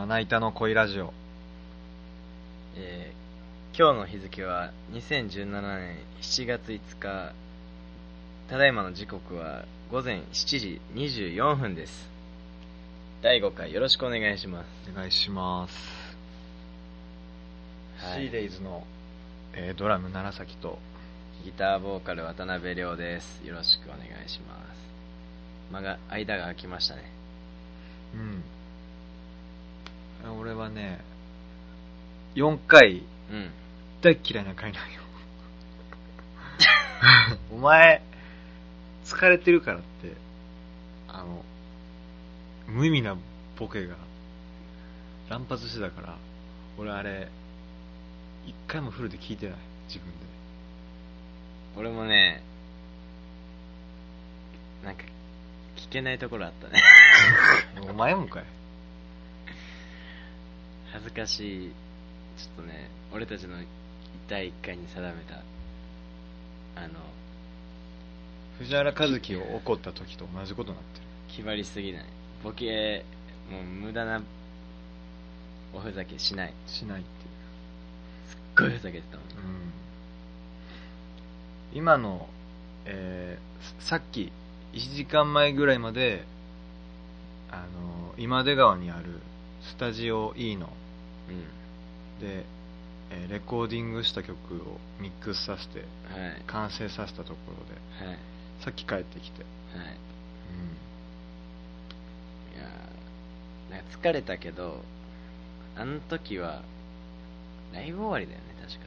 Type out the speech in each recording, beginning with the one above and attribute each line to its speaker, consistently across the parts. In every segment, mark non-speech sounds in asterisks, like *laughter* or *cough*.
Speaker 1: まな板の恋ラジオ。
Speaker 2: えー今日の日付は2017年7月5日。ただいまの時刻は午前7時24分です。第5回よろしくお願いします。
Speaker 1: お願いします。
Speaker 2: はい。
Speaker 1: シーデイズの、えードラム、楢崎と、
Speaker 2: ギターボーカル渡辺亮です。よろしくお願いします。間が間が空きましたね。
Speaker 1: うん。俺はね、4回、
Speaker 2: うん
Speaker 1: 大っ嫌いな回なんよ。*laughs* お前、疲れてるからって、あの、無意味なボケが乱発してたから、俺あれ、一回もフルで聞いてない、自分で。
Speaker 2: 俺もねなんか聞けないところあったね *laughs*
Speaker 1: お前もかい。
Speaker 2: 恥ずかしい。ちょっとね俺たちの第1回に定めたあの
Speaker 1: 藤原和樹を怒った時と同じことになってる。
Speaker 2: 決まりすぎない。ボケもう無駄なおふざけしない。
Speaker 1: しないっていう。
Speaker 2: すっごいふざけてたもん。
Speaker 1: うん。今の、えーさっき1時間前ぐらいまであの今出川にあるスタジオ E の
Speaker 2: うん
Speaker 1: で、えーレコーディングした曲をミックスさせて
Speaker 2: はい。
Speaker 1: 完成させたところで
Speaker 2: はい。
Speaker 1: さっき帰ってきて、
Speaker 2: はい。いやーなんか疲れたけどあの時はライブ終わりだよね確か。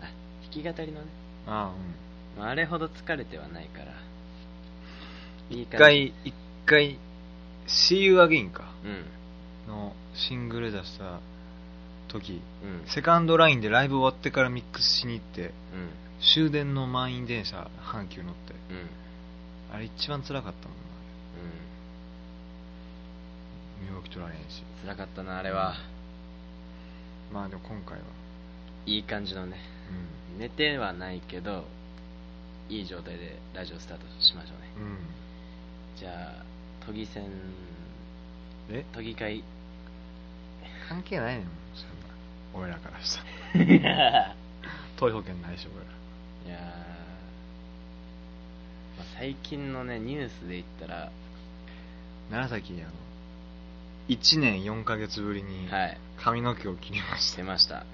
Speaker 2: あ弾き語りのね、
Speaker 1: うん、ああ
Speaker 2: まあ、あれほど疲れてはないから。
Speaker 1: うん一
Speaker 2: いい感じ。
Speaker 1: 回一回「See You Again」か。
Speaker 2: うん。
Speaker 1: のシングル出した時
Speaker 2: うん。
Speaker 1: セカンドラインでライブ終わってからミックスしに行って
Speaker 2: うん。
Speaker 1: 終電の満員電車阪急乗って。
Speaker 2: うん。
Speaker 1: あれ一番辛かったもん
Speaker 2: うん。
Speaker 1: な身動き取られへんし。
Speaker 2: 辛かったなあれは、
Speaker 1: まあでも今回は。い
Speaker 2: い感じのね。寝てはないけどいい状態でラジオスタートしましょうね。
Speaker 1: うん、うん、
Speaker 2: じゃあ都議選
Speaker 1: え？
Speaker 2: 都議会。
Speaker 1: 関係ないねん。そんな俺らからしたら。*laughs* 投票権ないし俺ら。
Speaker 2: いやー、まあ、最近のねニュースで言ったら。
Speaker 1: 楢崎あの1年4ヶ月ぶりに
Speaker 2: はい。
Speaker 1: 髪の毛を切りました、
Speaker 2: 出ました。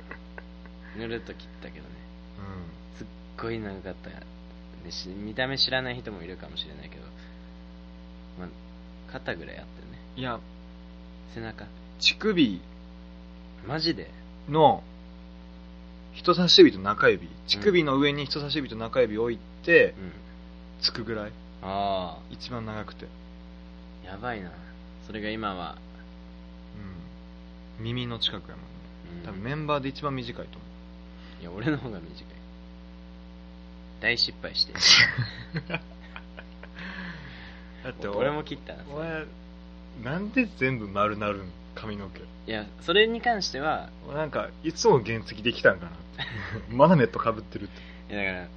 Speaker 2: ぬるっと切ったけどね。すっごい長かった。でし見た目知らない人もいるかもしれないけど、まあ、肩ぐらいあったよね。
Speaker 1: うん、いや。
Speaker 2: 背中。
Speaker 1: 乳首。
Speaker 2: マジで？
Speaker 1: の人差し指と中指乳首の上に人差し指と中指置いて
Speaker 2: うん
Speaker 1: つくぐらい？
Speaker 2: あ
Speaker 1: 一番長くて、
Speaker 2: あやばいな。それが今は、
Speaker 1: うん、耳の近くやもんね。
Speaker 2: うん。
Speaker 1: 多分メンバーで一番短いと思う。
Speaker 2: いや俺の方が短い。大失敗して *laughs*
Speaker 1: だって
Speaker 2: 俺も切ったな
Speaker 1: お前なんで全部丸なるん？髪の毛。
Speaker 2: いやそれに関しては
Speaker 1: 俺なんかいつも原石できたんかな。*laughs* マナメットかぶってるって。
Speaker 2: いやだから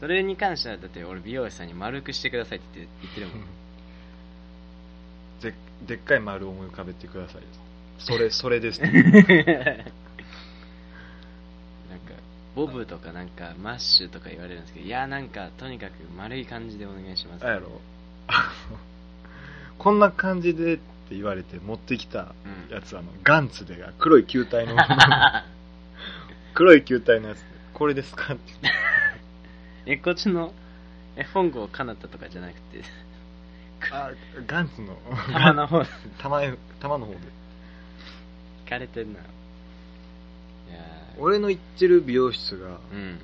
Speaker 2: それに関してはだって俺美容師さんに丸くしてくださいって言って言ってるもん。
Speaker 1: ででっかい丸を思い浮かべてくださいそれ *laughs* それです
Speaker 2: なんかボブとかなんかマッシュとか言われるんですけどいやなんかとにかく丸い感じでお願いします。
Speaker 1: あやろ。*laughs* こんな感じでって言われて持ってきた
Speaker 2: うん。
Speaker 1: やつあのガンツで黒い球体の。*laughs* 黒い球体のやつ。でこれですか？って
Speaker 2: えこっちのえ本郷かなたとかじゃなくて。
Speaker 1: あガンツの。
Speaker 2: 玉の方。
Speaker 1: 玉玉の方で。
Speaker 2: 聞かれてるな。
Speaker 1: 俺の行ってる美容室が
Speaker 2: うん。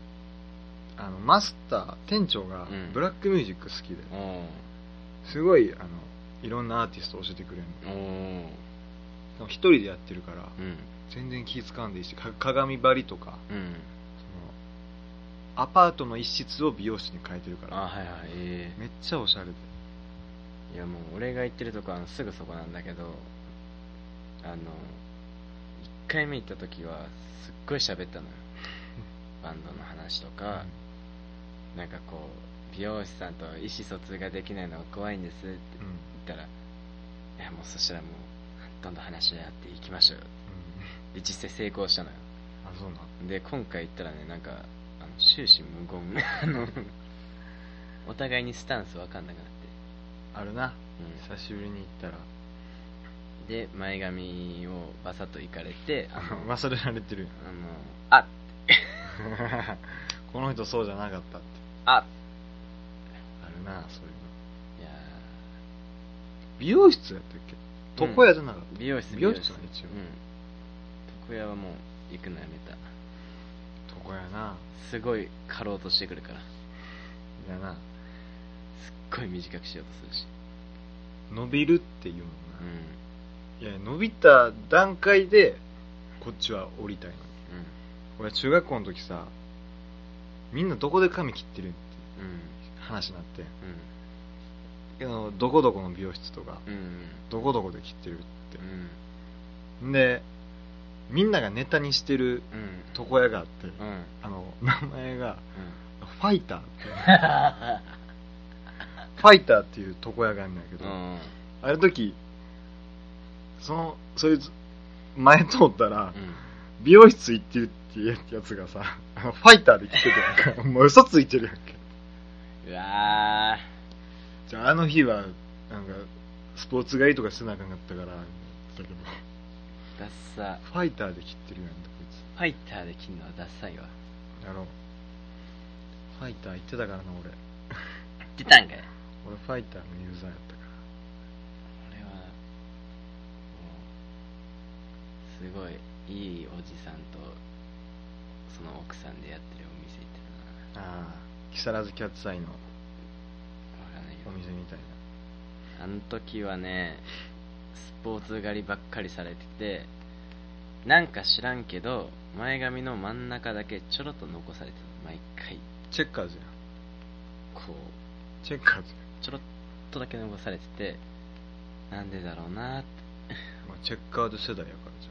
Speaker 1: あのマスター店長が
Speaker 2: うん。
Speaker 1: ブラックミュージック好きで、
Speaker 2: お
Speaker 1: すごいあのいろんなアーティスト教えてくれるの。一人でやってるから
Speaker 2: うん。
Speaker 1: 全然気使わんでいいしか鏡張りとか
Speaker 2: うん。
Speaker 1: そのアパートの一室を美容室に変えてるから
Speaker 2: あはいはいえ
Speaker 1: めっちゃおしゃれで。
Speaker 2: えいやもう俺が行ってるとこはすぐそこなんだけどあの1回目行った時はすっごい喋ったのよ。*laughs* バンドの話とか、なんかこう美容師さんと意思疎通ができないのが怖いんですって
Speaker 1: うん。
Speaker 2: 言ったらいやもうそしたらもうどんどん話し合っていきましょう。よで実際成功したのよ。
Speaker 1: あそうなん
Speaker 2: で今回行ったらねなんかあの終始無言あの *laughs* お互いにスタンス分かんなくなって。
Speaker 1: あるな、
Speaker 2: うん。
Speaker 1: 久しぶりに行ったら。
Speaker 2: で前髪をバサッといかれてあの *laughs*
Speaker 1: 忘れられてるよ。
Speaker 2: あのあ *laughs*
Speaker 1: この人そうじゃなかったって。
Speaker 2: あ
Speaker 1: あるなそういうの。
Speaker 2: いや
Speaker 1: 美容室やったっけ？床屋じゃなかった、
Speaker 2: ー美容室
Speaker 1: 美容室は一応。
Speaker 2: うん。床屋はもう行くのやめた。
Speaker 1: 床屋な。
Speaker 2: すごい刈ろうとしてくるから。
Speaker 1: いやな。
Speaker 2: すっごい短くしようとするし。
Speaker 1: 伸びるっていうもん
Speaker 2: う
Speaker 1: な、いや伸びた段階でこっちは降りたいのに。
Speaker 2: ん。
Speaker 1: 俺中学校の時さみんなどこで髪切ってるって。
Speaker 2: うんうん
Speaker 1: 話になって。
Speaker 2: うん。
Speaker 1: けどどこどこの美容室とかどこどこで切ってるって。
Speaker 2: うん。
Speaker 1: でみんながネタにしてる
Speaker 2: うん。
Speaker 1: 床屋があって、
Speaker 2: うん。
Speaker 1: あの名前が
Speaker 2: うん。
Speaker 1: ファイターって。*laughs* ファイターっていう床屋があるんだけど、
Speaker 2: うん。
Speaker 1: ある時そのそいつ前通ったら、美容室行ってるってやつがさファイターで来ててやんかもう嘘ついてるやんけ
Speaker 2: うわ
Speaker 1: じゃああの日はなんかスポーツ狩りとかしてなあかんかったからだけど。
Speaker 2: ーダッサ。
Speaker 1: ファイターで切ってるやんこい
Speaker 2: ファイターで切るのはダッサいわ。
Speaker 1: つやろう。ファイター行ってたからな俺。
Speaker 2: 出たんかい。
Speaker 1: 俺ファイターのユーザーやったから。
Speaker 2: 俺はもうすごいいいおじさんとその奥さんでやってるお店行ってたな。
Speaker 1: ああ木更津キャッツアイのお
Speaker 2: ど
Speaker 1: 店みたいな。
Speaker 2: あの時はねスポーツ狩りばっかりされててなんか知らんけど前髪の真ん中だけちょろっと残されてた毎回。
Speaker 1: チェッカーズやん。
Speaker 2: こう。
Speaker 1: チェッカーズや
Speaker 2: ちょろっとだけ残されててなんでだろうなって。
Speaker 1: ん、まあ、チェッカーズ世代やからじゃ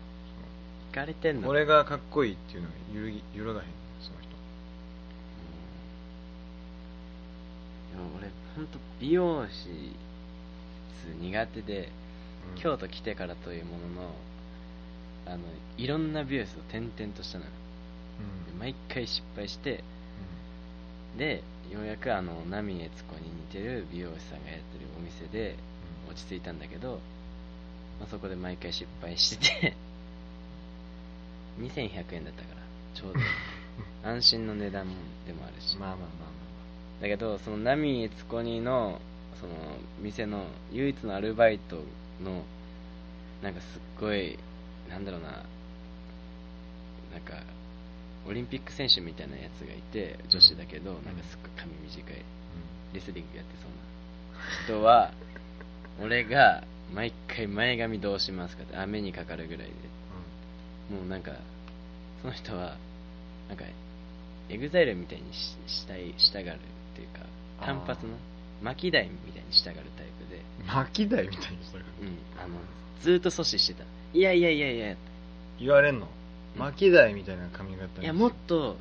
Speaker 2: 聞かれてんの
Speaker 1: あ俺がかっこいいっていうのが揺るぎ揺るがへんその人
Speaker 2: でも俺本当美容師苦手で、
Speaker 1: うん。
Speaker 2: 京都来てからというもののあのいろんな美容室を転々としたのよ。
Speaker 1: うん。
Speaker 2: で毎回失敗してでようやくあの波悦子に似てる美容師さんがやってるお店で
Speaker 1: うん。
Speaker 2: 落ち着いたんだけど、まあ、そこで毎回失敗してて2100円だったからちょうど。*laughs* 安心の値段でもあるし。
Speaker 1: まあまあまあ
Speaker 2: だけどその波悦子にのその店の唯一のアルバイトのなんかすっごいなんだろうななんかオリンピック選手みたいなやつがいて女子だけど、なんかすっごい髪短い。レスリングやってそうな。人は俺が毎回前髪どうしますかって雨にかかるぐらいで。もうなんかその人はなんかエグザイルみたいにししたいしたがる単発の MAKIDAIみたいにしたがるタイプで、
Speaker 1: うん MAKIDAIみたいにしたから
Speaker 2: うん、あのずーっと阻止してた。いやいやいやいや。
Speaker 1: 言われんの？
Speaker 2: うん
Speaker 1: MAKIDAIみたいな髪型に
Speaker 2: いやもっと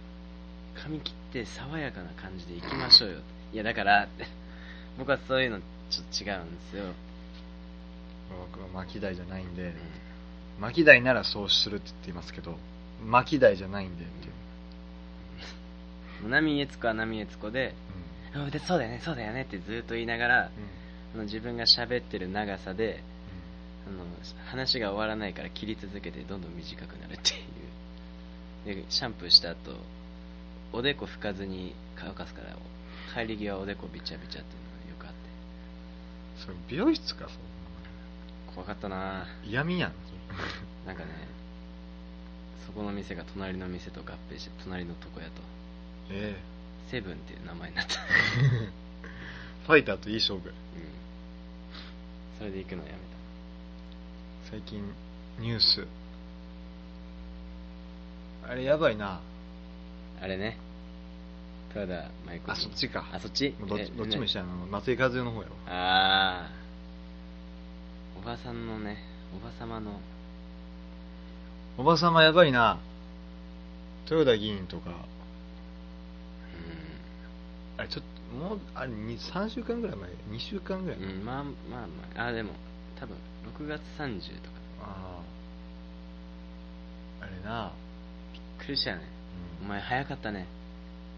Speaker 2: 髪切って爽やかな感じでいきましょうよ。いやだから *laughs* 僕はそういうのちょっと違うんですよ、
Speaker 1: 僕は巻き台じゃないんで、
Speaker 2: うん。
Speaker 1: 巻き台ならそうするって言っていますけど巻き台じゃないんでっていう、*laughs*
Speaker 2: 波悦子は波悦子ででそうだよねそうだよねってずっと言いながら
Speaker 1: うん。
Speaker 2: あの自分が喋ってる長さであの話が終わらないから切り続けてどんどん短くなるっていう。でシャンプーした後おでこ拭かずに乾かすから帰り際おでこびちゃびちゃっていうのがよくあって。
Speaker 1: それ美容室かそ
Speaker 2: 怖かったな。
Speaker 1: う嫌味やん
Speaker 2: なんかねそこの店が隣の店と合併して隣の床屋と。
Speaker 1: え
Speaker 2: セブンっていう名前になった。
Speaker 1: え *laughs* ファイターといい勝負。
Speaker 2: うん。それで行くのやめ
Speaker 1: 最近ニュース。あれやばいな。
Speaker 2: たあれね。豊田舞子
Speaker 1: あそっちか。
Speaker 2: あそっち？
Speaker 1: どっち
Speaker 2: え
Speaker 1: どっちも一緒やな。松井和代の方やろ。
Speaker 2: ああおばさんのねおばさまの。
Speaker 1: おばさまやばいな。豊田議員とか。
Speaker 2: う
Speaker 1: あれちょっともうあれに3週間ぐらい前2週間ぐらい前、
Speaker 2: ん、うん、まあまあまああでも多分6月30とか。
Speaker 1: ああれな、
Speaker 2: びっくりしたね。お前早かったね。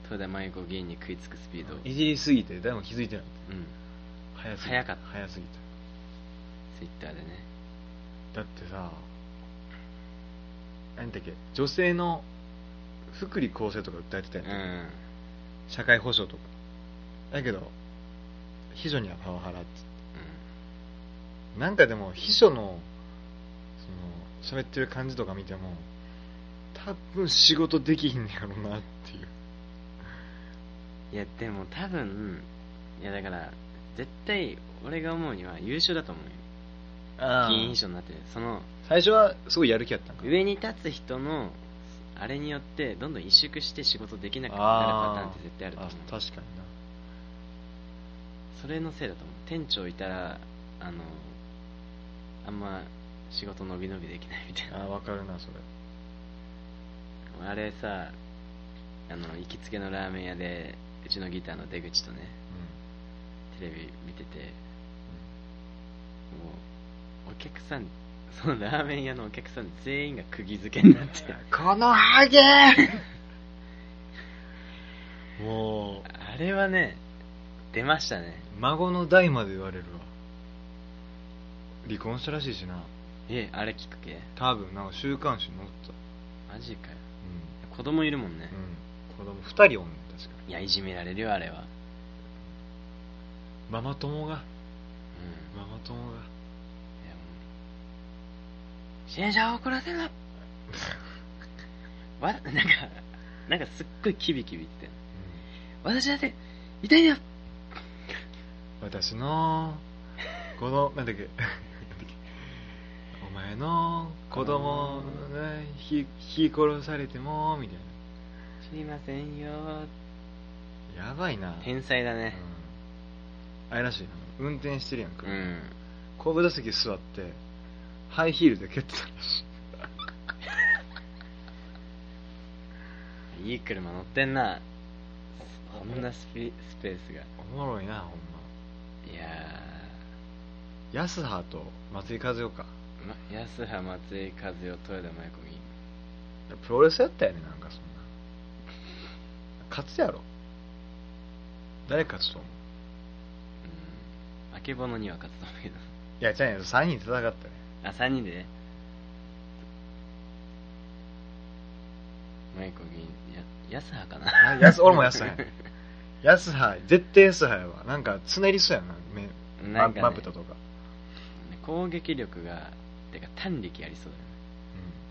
Speaker 2: 豊田真由子議員に食いつくスピード。
Speaker 1: いじりすぎて誰も気づいてない。
Speaker 2: うん。
Speaker 1: 早すぎ
Speaker 2: 早かった。
Speaker 1: 早すぎた
Speaker 2: ツイッターでね。
Speaker 1: だってさ何だっけ女性の福利厚生とか訴えてた
Speaker 2: う
Speaker 1: やん、
Speaker 2: ん。
Speaker 1: 社会保障とかだけど秘書にはパワハラって。なんかでも秘書のその喋ってる感じとか見ても多分仕事できひんねやろなっていう。
Speaker 2: いやでも多分いやだから絶対俺が思うには優秀だと思うよ。
Speaker 1: あ
Speaker 2: 議員秘書になって。るその
Speaker 1: 最初はすごいやる気やったんか。
Speaker 2: 上に立つ人のあれによってどんどん萎縮して仕事できなくなるパターンって絶対あると思う。
Speaker 1: あ確かにな
Speaker 2: それのせいだと思う。店長いたらあのあんま仕事伸び伸びできないみたいな。
Speaker 1: あ分かるなそれ。
Speaker 2: あれさあの行きつけのラーメン屋でうちのギターの出口とねテレビ見ててもうお客さんそのラーメン屋のお客さん全員が釘付けになって。*laughs*
Speaker 1: このハゲ *laughs* も
Speaker 2: あれはね出ましたね。
Speaker 1: う孫の代まで言われるわ。離婚したらしいしな。
Speaker 2: えあれきっかけ？
Speaker 1: 多分なんか週刊誌に載った。
Speaker 2: マジかよ。子供いるもんね、
Speaker 1: うん、うん、子供2人おんねん確か
Speaker 2: いやいじめられるよあれは。
Speaker 1: ママ友が。
Speaker 2: うん。
Speaker 1: ママ友が。
Speaker 2: いやもう支援者を怒らせるな。*laughs* わなんかなんかすっごいキビキビ言って私だって痛いんだよ
Speaker 1: 私の子供なんだっけ？お前の子供がひひ殺されてもみたい
Speaker 2: 知りませんよ
Speaker 1: なやばいな。
Speaker 2: 天才だね
Speaker 1: うん。あれらしいな。運転してるやんか、
Speaker 2: うん。
Speaker 1: 後部座席座ってハイヒールで蹴ってたらしい。
Speaker 2: いい車乗ってんな。こんなスピスペースが。
Speaker 1: おもろいなほんま
Speaker 2: いや
Speaker 1: 安葉と松井和代か。
Speaker 2: ー、ま、安葉松井和代豊田真由子
Speaker 1: プロレスやったよねなんかそんな。勝つやろ。誰勝つと思う？
Speaker 2: うん。あけぼのには勝つと思うけど。
Speaker 1: いやじゃあね3人戦ったね。
Speaker 2: あ3人で？ね真由子議員や安葉かな。
Speaker 1: 俺も安葉や *laughs* 安葉絶対安葉やわなんかつねりそうやな。目
Speaker 2: なんかね。
Speaker 1: まぶたとか、
Speaker 2: 攻撃力がてか短力ありそうだよね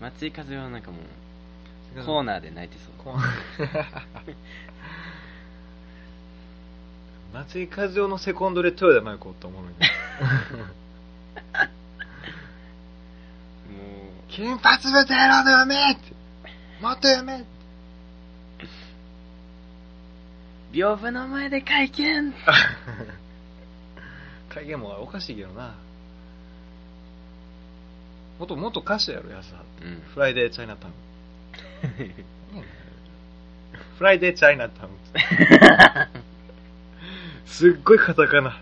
Speaker 2: 松井和代はなんかも
Speaker 1: う
Speaker 2: うコーナーで泣いてそう。
Speaker 1: こう。*laughs* 松井和代のセコンドで豊田真由子って思うのに。*laughs*
Speaker 2: も
Speaker 1: 金髪ベテランの嫁って。もっと嫁って
Speaker 2: う屏風の前で会見。*laughs*
Speaker 1: 会見もおかしいけどな。元元歌手やろ安葉って。
Speaker 2: うん。
Speaker 1: フライデーチャイナタウンフライデーチャイナタウンすっごいカタカナ。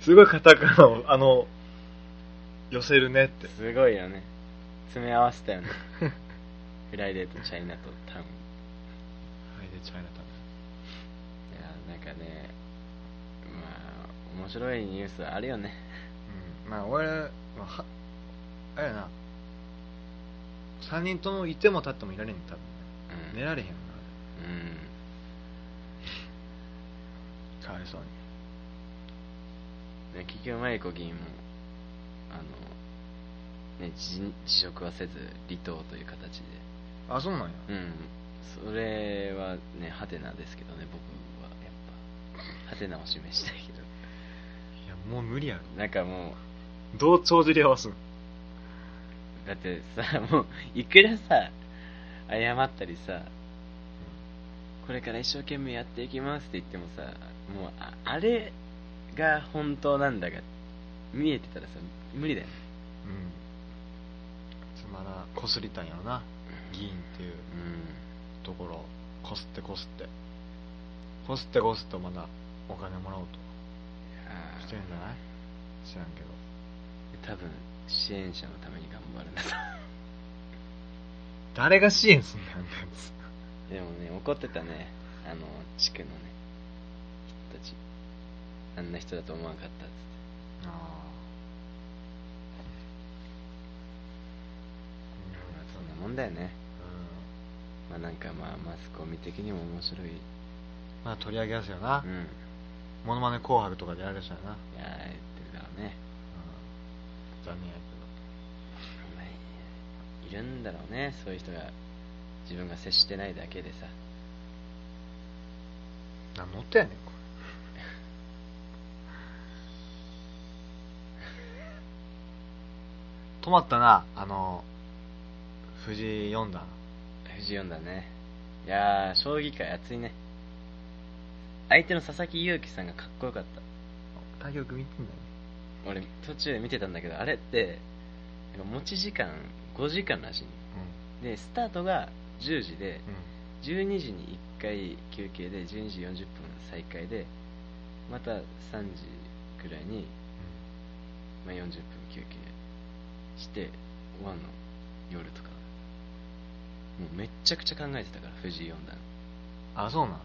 Speaker 1: すごいカタカナをあの寄せるねって。
Speaker 2: すごいよね。詰め合わせたよね。フライデーとチャイナとタウン
Speaker 1: フライデーチャイナタウ
Speaker 2: いやなんかねまあ面白いニュースあるよね。
Speaker 1: ンうん。まあ俺、まあ、はあれやな。3人ともいても立ってもいられんねん多分
Speaker 2: うん。
Speaker 1: 寝られへんよ
Speaker 2: うん。
Speaker 1: な *laughs* かわいそうに。
Speaker 2: ね結局真由子議員もあのね辞辞職はせず離党という形で。
Speaker 1: あそうなんや。
Speaker 2: うん。それはねハテナですけどね僕はやっぱハテナを示したいけど
Speaker 1: もう無理やろ
Speaker 2: なんかも
Speaker 1: どう帳尻合わすん。
Speaker 2: うだってさもういくらさ謝ったりさこれから一生懸命やっていきますって言ってもさもうああれが本当なんだが見えてたらさ無理だよね。
Speaker 1: うん。まだこすりたいんやろな。議員っていう
Speaker 2: うん
Speaker 1: ところを。こすってこすって。こすってこすってまだお金もらおうとしてるんじゃない？知らんけど。
Speaker 2: 多分支援者のために頑張るんだと。
Speaker 1: 誰が支援すんだよあんなやつ。
Speaker 2: でもね怒ってたね。あの地区のね人たち。あんな人だと思わなかったっつって。
Speaker 1: あ
Speaker 2: まあそんなもんだよね。まあなんかまあマスコミ的にも面白い。
Speaker 1: まあ取り上げやすいよな、
Speaker 2: うん
Speaker 1: モノマネ紅白とかでやる人やな、
Speaker 2: いやー言ってるからね。
Speaker 1: 残念や
Speaker 2: まあいるんだろうね。そういう人が自分が接してないだけでさ。
Speaker 1: けど何乗ってやねんこれ。*laughs* 止まったな。あの藤井四段。
Speaker 2: 藤四段ね。いやー将棋界熱いね相手の佐々木勇気さんがかっこよかった。
Speaker 1: 対局見てんだよ
Speaker 2: 俺途中で見てたんだけどあれって持ち時間5時間らしいの。でスタートが10時で
Speaker 1: うん。うん
Speaker 2: 12時に1回休憩で12時40分再開でまた3時くらいに、まあ、40分休憩して終わんの。夜とか。もうめっちゃくちゃ考えてたから藤井四段。
Speaker 1: あそうなん
Speaker 2: もう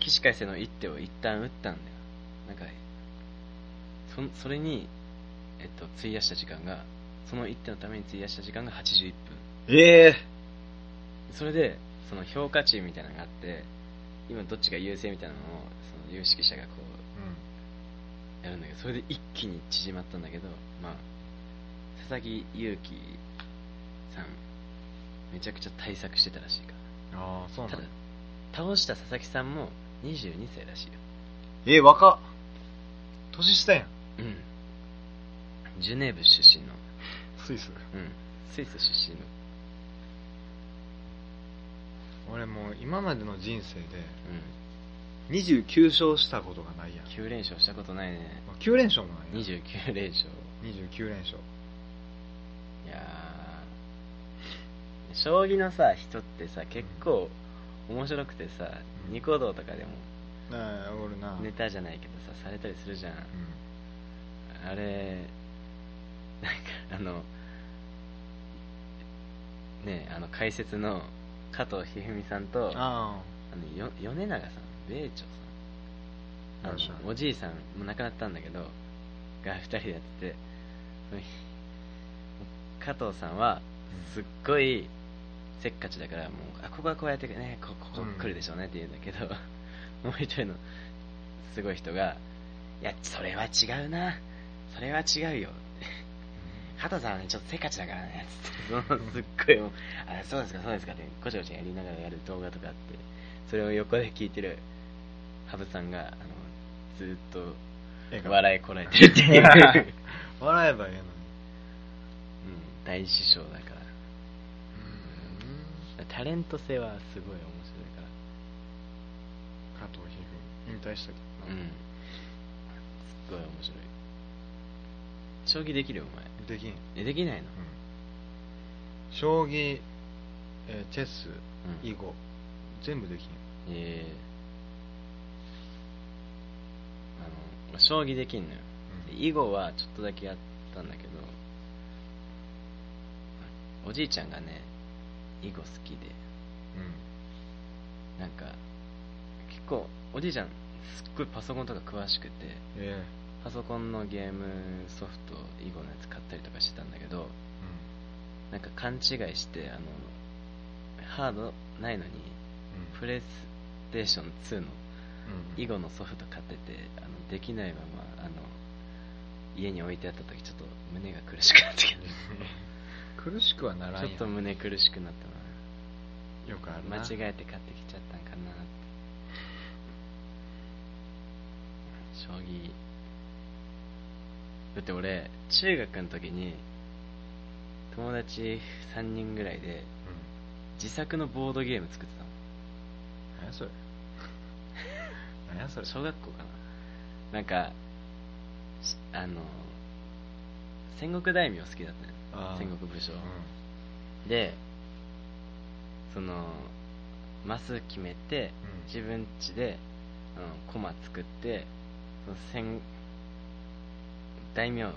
Speaker 2: 起死回生の一手を一旦打ったんだよなんかそそれに、えっと、費やした時間がその一手のために費やした時間が81分。
Speaker 1: ええ。
Speaker 2: それでその評価値みたいなのがあって今どっちが優勢みたいなのをその有識者がこうやるんだけどそれで一気に縮まったんだけどまあ佐々木勇気さんめちゃくちゃ対策してたらしいか
Speaker 1: ああそうなん
Speaker 2: だ倒した佐々木さんも22歳らしいよ。
Speaker 1: えー、若っ。年下やん。
Speaker 2: うん。ジュネーブ出身の。
Speaker 1: スイス。
Speaker 2: うん。スイス出身の。
Speaker 1: 俺もう今までの人生で
Speaker 2: うん。
Speaker 1: 29勝したことがないやん。
Speaker 2: 9連勝したことないね。
Speaker 1: 9連勝もないやん
Speaker 2: 29連勝。
Speaker 1: 29連勝。
Speaker 2: いやー。将棋のさ人ってさ結構面白くてさ、
Speaker 1: うん
Speaker 2: ニコ動とかでも
Speaker 1: ああおるな。
Speaker 2: ネタじゃないけどさされたりするじゃん。
Speaker 1: うん。
Speaker 2: あれなんかあのねあの解説の加藤一二三さんとあ
Speaker 1: あ
Speaker 2: のよ米長さん米長さん。あのおじいさんもう亡くなったんだけどが2人でやってて加藤さんはすっごいせっかちだからもうあここはこうやってねこここ来るでしょうねって言うんだけど、もう一人のすごい人がいやそれは違うな。それは違うよ。加藤さんはねちょっとせっかちだからね。つってすっごいもうあそうですかそうですかってごちゃごちゃやりながらやる動画とかあってそれを横で聞いてる羽生さんがあのずーっと笑いこらえてるっていう、*laughs*
Speaker 1: 笑えばええのに。
Speaker 2: うん、大師匠だタレント性はすごい面白いから。
Speaker 1: 加藤一二引退したけどな。
Speaker 2: うん。すっごい面白い。将棋できるお前。
Speaker 1: できん、うん、
Speaker 2: えできないの？
Speaker 1: 将棋、えーチェス
Speaker 2: うん。
Speaker 1: 囲碁全部できん。
Speaker 2: ええあの俺将棋できんのよ。で囲碁はちょっとだけやったんだけどおじいちゃんがね囲碁好きで
Speaker 1: うん。
Speaker 2: なんか結構おじいちゃんすっごいパソコンとか詳しくて
Speaker 1: え
Speaker 2: パソコンのゲームソフト囲碁のやつ買ったりとかしてたんだけど
Speaker 1: え
Speaker 2: なんか勘違いしてあのハードないのに
Speaker 1: うん。
Speaker 2: プレイステーション2の
Speaker 1: うん。
Speaker 2: 囲碁のソフト買っててあのできないままあの家に置いてあった時ちょっと胸が苦しくなってきて *laughs*
Speaker 1: 苦しくはならん
Speaker 2: ちょっと胸苦しくなった
Speaker 1: よくある
Speaker 2: 間違えて買ってきちゃったんかな。って将棋。だって俺中学の時に友達3人ぐらいで
Speaker 1: うん。
Speaker 2: 自作のボードゲーム作ってたの。
Speaker 1: 何やそれ。*laughs* 何やそれ。
Speaker 2: 小学校かな。なんかしあの戦国大名好きだったの
Speaker 1: あー。
Speaker 2: 戦国武将、
Speaker 1: う
Speaker 2: でそのマス決めて
Speaker 1: うん。
Speaker 2: 自分家であの駒作ってその戦大名
Speaker 1: んうん。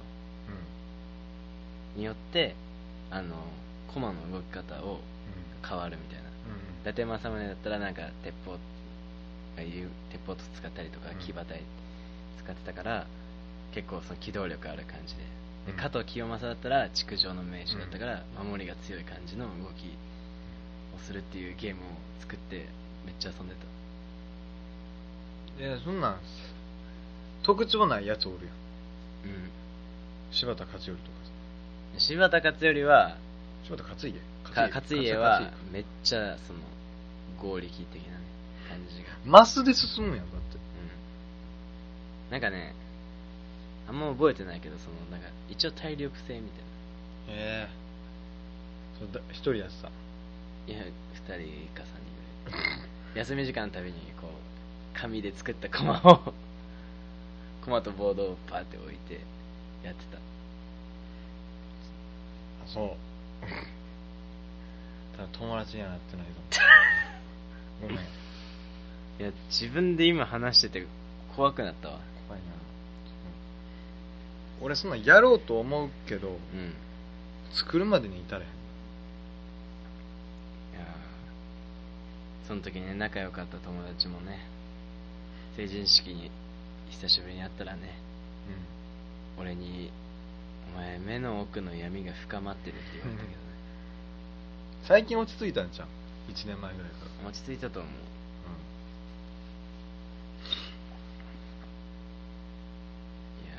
Speaker 2: によってあの駒の動き方を
Speaker 1: うん。
Speaker 2: 変わるみたいな。
Speaker 1: うん。
Speaker 2: 伊達政宗だったらなんか鉄砲がいう鉄砲と使ったりとか
Speaker 1: うん。
Speaker 2: 騎馬隊使ってたから結構その機動力ある感じで。で
Speaker 1: うん。
Speaker 2: 加藤清正だったら築城の名手だったから守りが強い感じの動きをするっていうゲームを作ってめっちゃ遊んでた
Speaker 1: いやそんなん特徴ないやつおるやん
Speaker 2: うん
Speaker 1: 柴田勝頼とか
Speaker 2: 柴田勝頼は
Speaker 1: 柴田勝家
Speaker 2: 勝家はめっちゃその合力的な感じが
Speaker 1: マスで進むやんだって
Speaker 2: うんなんかねあんま覚えてないけどそのなんか一応体力性みたいな
Speaker 1: へえ一人やってた
Speaker 2: いや2人か3人ぐらい。休み時間のたびにこう紙で作ったコマを *laughs* コマとボードをパーって置いてやってた。
Speaker 1: あそう。ただ友達にはなってないぞ。*laughs* ごめん。
Speaker 2: いや自分で今話してて怖くなったわ。
Speaker 1: 怖いな。俺そんなんやろうと思うけど
Speaker 2: うん。
Speaker 1: 作るまでに至れへん
Speaker 2: いやーその時ね仲良かった友達もね成人式に久しぶりに会ったらね俺に「お前目の奥の闇が深まってる」って言われたけどね。
Speaker 1: 最近落ち着いたんじゃん1年前ぐらいから。
Speaker 2: 落ち着いたと思う。いや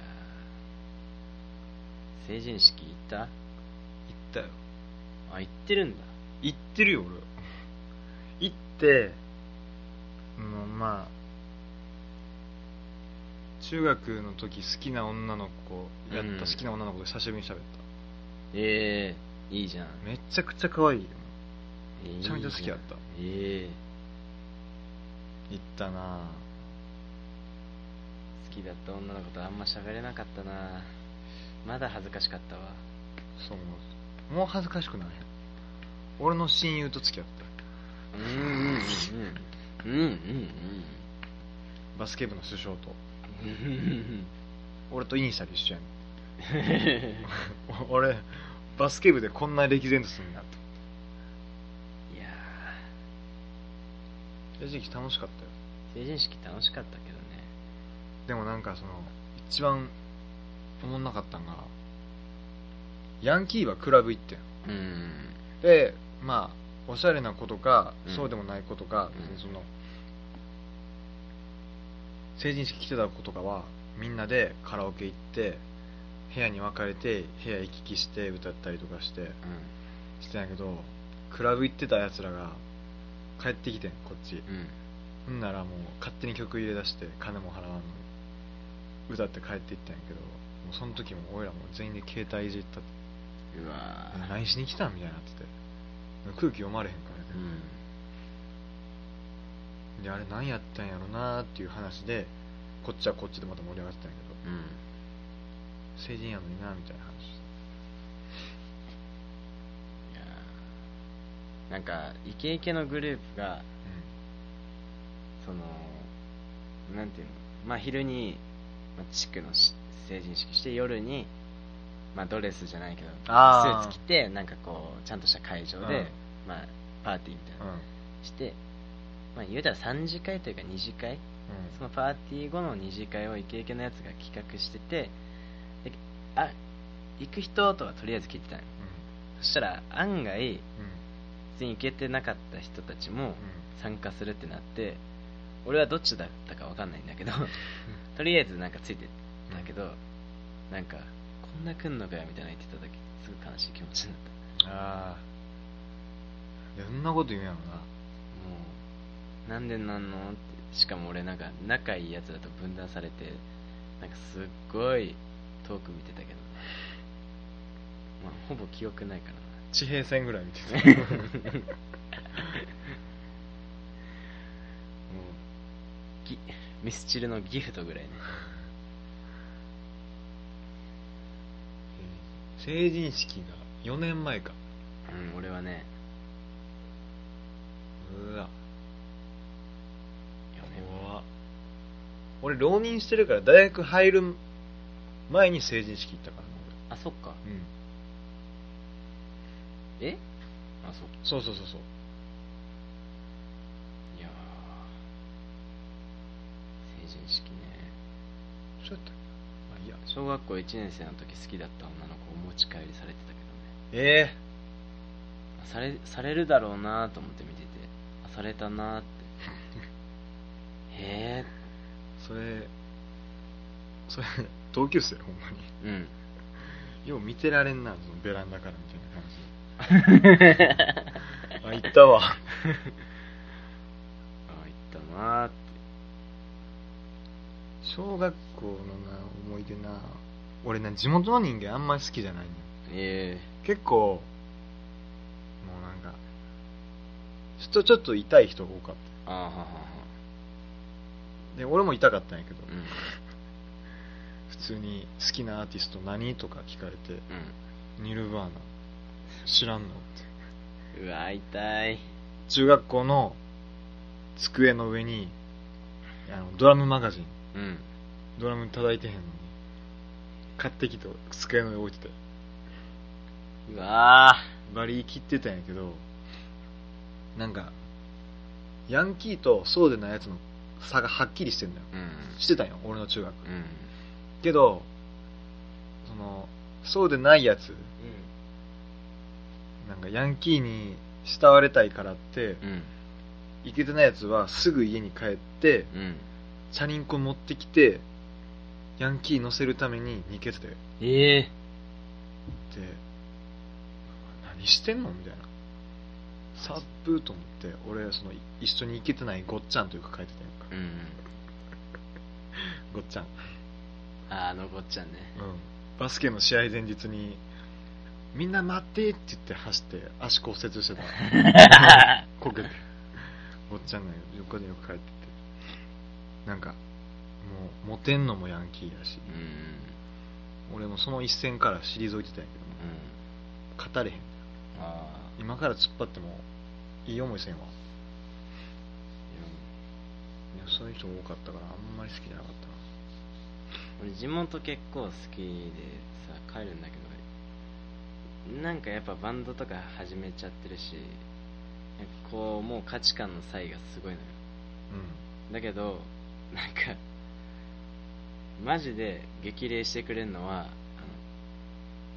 Speaker 2: ー。成人式行った？
Speaker 1: 行ったよ。
Speaker 2: あ行ってるんだ。
Speaker 1: 行ってるよ俺うんまあ中学の時好きな女の子やった
Speaker 2: うん
Speaker 1: 好きな女の子と久しぶりに喋った、
Speaker 2: ええいいじゃん。
Speaker 1: めちゃくちゃ可愛いよ
Speaker 2: め
Speaker 1: ちゃめちゃ好きやった。
Speaker 2: ええ
Speaker 1: 行ったな。
Speaker 2: 好きだった女の子とあんま喋れなかったな。まだ恥ずかしかったわ。
Speaker 1: そうもう恥ずかしくない？俺の親友と付き合った
Speaker 2: うんうんうんうんうんうん
Speaker 1: バスケ部の首相と俺とイニシャル一緒やん俺バスケ部でこんな歴然とすんなと
Speaker 2: いや
Speaker 1: 正直楽しかったよ
Speaker 2: 成人式楽しかったけどね
Speaker 1: でもなんかその一番おもんなかったんがヤンキーはクラブ行ってん
Speaker 2: うん
Speaker 1: でまあおしゃれな子とか、
Speaker 2: うん。
Speaker 1: そうでもない子とか、
Speaker 2: うん。
Speaker 1: 別にその成人式来てた子とかはみんなでカラオケ行って部屋に分かれて部屋行き来して歌ったりとかして
Speaker 2: う
Speaker 1: してたんやけどクラブ行ってたやつらが帰ってきてんこっち。
Speaker 2: んうん。
Speaker 1: ほんならもう勝手に曲入れ出して金も払わんのに歌って帰っていったんやけどもうその時も俺らも全員で携帯いじったって。
Speaker 2: うわー。
Speaker 1: 何しに来たんみたいになってて空気読まれへんから
Speaker 2: う
Speaker 1: ね、
Speaker 2: ん。
Speaker 1: であれ何やったんやろなーっていう話でこっちはこっちでまた盛り上がってたんやけど。
Speaker 2: うん。
Speaker 1: 成人やのになみたいな話。
Speaker 2: いなんかイケイケのグループがそのなんていうの。まあ昼に、まあ、地区のし成人式して夜にまあドレスじゃないけどス
Speaker 1: あー。
Speaker 2: ーツ着てなんかこうちゃんとした会場で、
Speaker 1: うん。
Speaker 2: まあパーティーみたいな
Speaker 1: うん
Speaker 2: して、まあ言うたら3次会というか2次会そのパーティー後の二次会をイケイケのやつが企画しててであ行く人とはとりあえず聞いてたのそしたら案外
Speaker 1: うん。うん
Speaker 2: 別に行けてなかった人たちも
Speaker 1: うん。
Speaker 2: 参加するってなって俺はどっちだったか分かんないんだけど *laughs* とりあえずなんかついてったけど、なんかこんな来んのかよみたいな言ってた時すごい悲しい気持ちになった。
Speaker 1: ああいやそんなこと言うんやろな。
Speaker 2: もうなんでなんのってしかも俺なんか仲いいやつだと分断されてなんかすっごい遠く見てたけど。まあほぼ記憶ないからな。
Speaker 1: 地平線ぐらい見てた。*laughs*
Speaker 2: もうギミスチルのギフトぐらいね
Speaker 1: 成人式が4年前か。
Speaker 2: うん俺はね。
Speaker 1: うわ。
Speaker 2: 4年
Speaker 1: 怖っ。俺浪人してるから大学入る前に成人式行ったからな
Speaker 2: あそっか。
Speaker 1: 俺うん。
Speaker 2: え？あそう
Speaker 1: そうそうそうそう。
Speaker 2: いやー。成人式ね。
Speaker 1: そうやったっけ？まあいいや。
Speaker 2: 小学校1年生の時好きだった女の子お持ち帰りされてたけどね。
Speaker 1: ええ。
Speaker 2: あされされるだろうなと思って見てて。あされたなーって。*laughs* へ
Speaker 1: それそれ同級生？ほんまに。
Speaker 2: えうん。
Speaker 1: よう見てられんなそのベランダからみたいな感じ。*laughs* あ行ったわ。
Speaker 2: あ行ったなーって。
Speaker 1: 小学校のな思い出な俺ね地元の人間あんまり好きじゃないのよ。
Speaker 2: え
Speaker 1: 結構もうなんかちょっとちょっと痛い人が多かっ
Speaker 2: えああははは
Speaker 1: たで俺も痛かったんやけど、
Speaker 2: うん。
Speaker 1: 普通に好きなアーティスト何とか聞かれて
Speaker 2: う
Speaker 1: ニルバーナ知らんの？って
Speaker 2: んうわ痛い。
Speaker 1: 中学校の机の上にあのドラムマガジン。
Speaker 2: うん。
Speaker 1: ドラム叩いてへんの。に買ってきて机の上に置いてて
Speaker 2: うわ
Speaker 1: バリ切ってたんやけどなんかヤンキーとそうでないやつの差がはっきりしてんだよ。
Speaker 2: ーうん。
Speaker 1: してたんよ俺の中学。
Speaker 2: うん。
Speaker 1: けどそのそうでないやつなんかヤンキーに慕われたいからって
Speaker 2: うん。
Speaker 1: イケてないやつはすぐ家に帰って
Speaker 2: うん。
Speaker 1: チャリンコ持ってきてヤンキー乗せるために逃げててで
Speaker 2: ええ。
Speaker 1: 何してんのみたいな。サップーと思って俺その一緒に行けてないごっちゃんというか書いてたやんか。
Speaker 2: うん *laughs*
Speaker 1: ごっちゃん。
Speaker 2: ああのごっちゃんね。
Speaker 1: うん。バスケの試合前日にみんな待ってって言って走って足骨折してた。*laughs* こけて。ごっちゃんが横でよく帰ってて。なんかもうモテんのもヤンキーやし。
Speaker 2: うん。
Speaker 1: 俺もその一戦から退いてたんやけども。
Speaker 2: うん
Speaker 1: 語れへん。今から突っ張ってもいい思いせんわ。いや。そういう人多かったからあんまり好きじゃなかったな。
Speaker 2: 俺地元結構好きでさ帰るんだけどなんかやっぱバンドとか始めちゃってるしこうもう価値観の差異がすごいのよ。だけどなんかマジで激励してくれるのはあの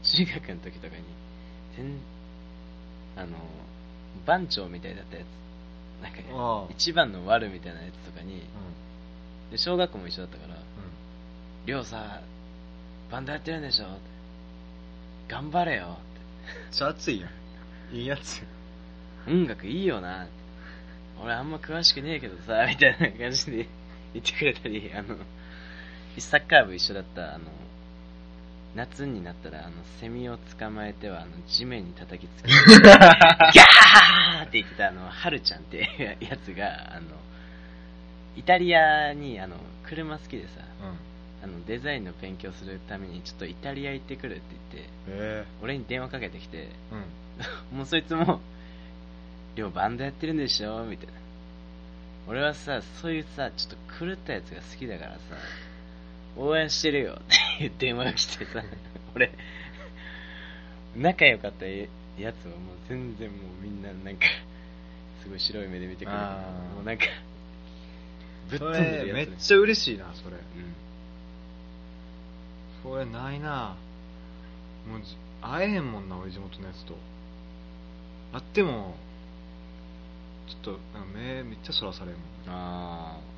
Speaker 2: 中学の時とかに全あの番長みたいだったやつ。なんかね一番の悪みたいなやつとかに
Speaker 1: うん。
Speaker 2: で小学校も一緒だったから
Speaker 1: うん「
Speaker 2: りょうさバンドやってるんでしょ?」って「頑張れよ」
Speaker 1: めっちゃ熱いやん。いいやつや
Speaker 2: って「音楽いいよな」俺あんま詳しくねえけどさみたいな感じで言ってくれたりあのサッカー部一緒だったあの夏になったらあのセミを捕まえてはあの地面に叩きつけて *laughs* ギャーって言ってたあのはるちゃんって *laughs* やつがあのイタリアにあの車好きでさ
Speaker 1: うん。
Speaker 2: あのデザインの勉強するためにちょっとイタリア行ってくるって言って
Speaker 1: え
Speaker 2: 俺に電話かけてきて
Speaker 1: えうん。*laughs*
Speaker 2: もうそいつも「りょうバンドやってるんでしょ?」みたいな。俺はさそういうさちょっと狂ったやつが好きだからさ応援してるよって電話が来てさ *laughs* 俺仲良かったやつはもう全然もうみんななんかすごい白い目で見てくれて
Speaker 1: あー。
Speaker 2: もうなんかぶっ
Speaker 1: そ
Speaker 2: 飛んでるやつね
Speaker 1: っちゃ嬉しいなそれ。
Speaker 2: うん。
Speaker 1: それないな。もうじ会えへんもんな俺地元のやつと。会ってもちょっと目めっちゃそらされるも
Speaker 2: あ
Speaker 1: ん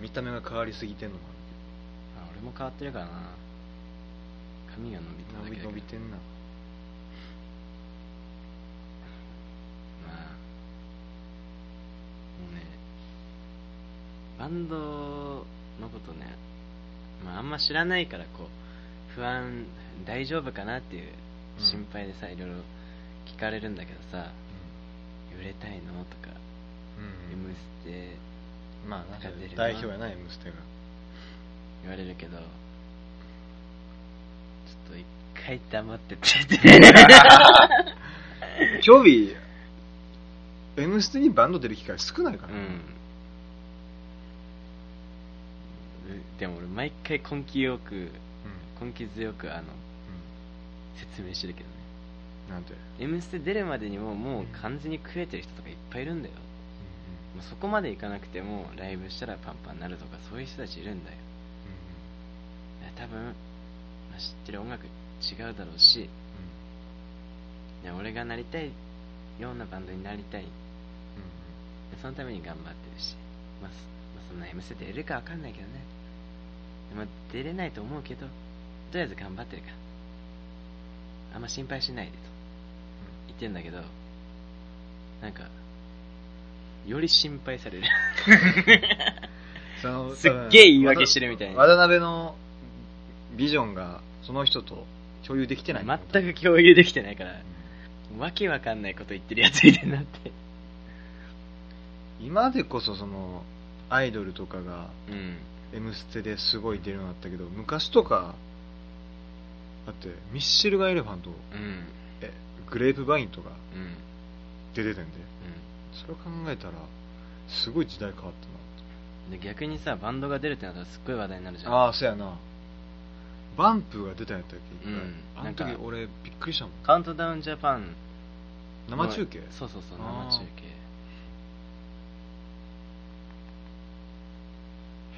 Speaker 1: 見た目が変わりすぎてんのも
Speaker 2: ーあ俺も変わってるからな。髪が伸びた
Speaker 1: ある
Speaker 2: だけだけど
Speaker 1: 伸びてんな。
Speaker 2: まあ。もうねバンドのことね、まあ、あんま知らないからこう不安大丈夫かなっていう
Speaker 1: うん。
Speaker 2: 心配でさ、いろいろ聞かれるんだけどさ売れたいの？とか
Speaker 1: うん、「
Speaker 2: M ステ
Speaker 1: まあなんか
Speaker 2: 出るな。
Speaker 1: 代表やな M ステが」
Speaker 2: 言われるけどちょっと一回黙ってって。*laughs*
Speaker 1: 興味 M ステにバンド出る機会少ないから。な、
Speaker 2: うん。でも俺毎回根気よく
Speaker 1: うん。
Speaker 2: 根気強くあの説明してるけどね。
Speaker 1: なんて、「
Speaker 2: M ステ」出るまでにももう完全に食えてる人とかいっぱいいるんだよそこまでいかなくてもライブしたらパンパンになるとかそういう人たちいるんだよ。いや多分、まあ知ってる音楽違うだろうしいや俺がなりたいようなバンドになりたい。でそのために頑張ってるし、まあ、そまあそんな M ステ出れるかわかんないけどね。でまあ、出れないと思うけどとりあえず頑張ってるか。らあんま心配しないでと。言ってんだけどなんかより心配される。*laughs*
Speaker 1: その *laughs*
Speaker 2: すっげえ言い訳してるみたいな。
Speaker 1: 渡辺のビジョンがその人と共有できてない。
Speaker 2: 全く共有できてないからわけわかんないこと言ってるやついるなって。
Speaker 1: 今でこそそのアイドルとかが
Speaker 2: うん「
Speaker 1: M ステ」ですごい出るようになったけど昔とかだってミッシェルガ・エレファント
Speaker 2: うん。
Speaker 1: えグレープバインとか
Speaker 2: うん。
Speaker 1: 出ててんでそれを考えたらすごい時代変わった
Speaker 2: うんで逆にさバンドが出るってなったらすっごい話題になるじゃん。
Speaker 1: なああそうやな。バンプが出たんやったっけ、
Speaker 2: うん。
Speaker 1: あの
Speaker 2: なんか
Speaker 1: 時俺びっくりしたもん。
Speaker 2: カウントダウンジャパン
Speaker 1: 生中継？
Speaker 2: そうそうそう生中継。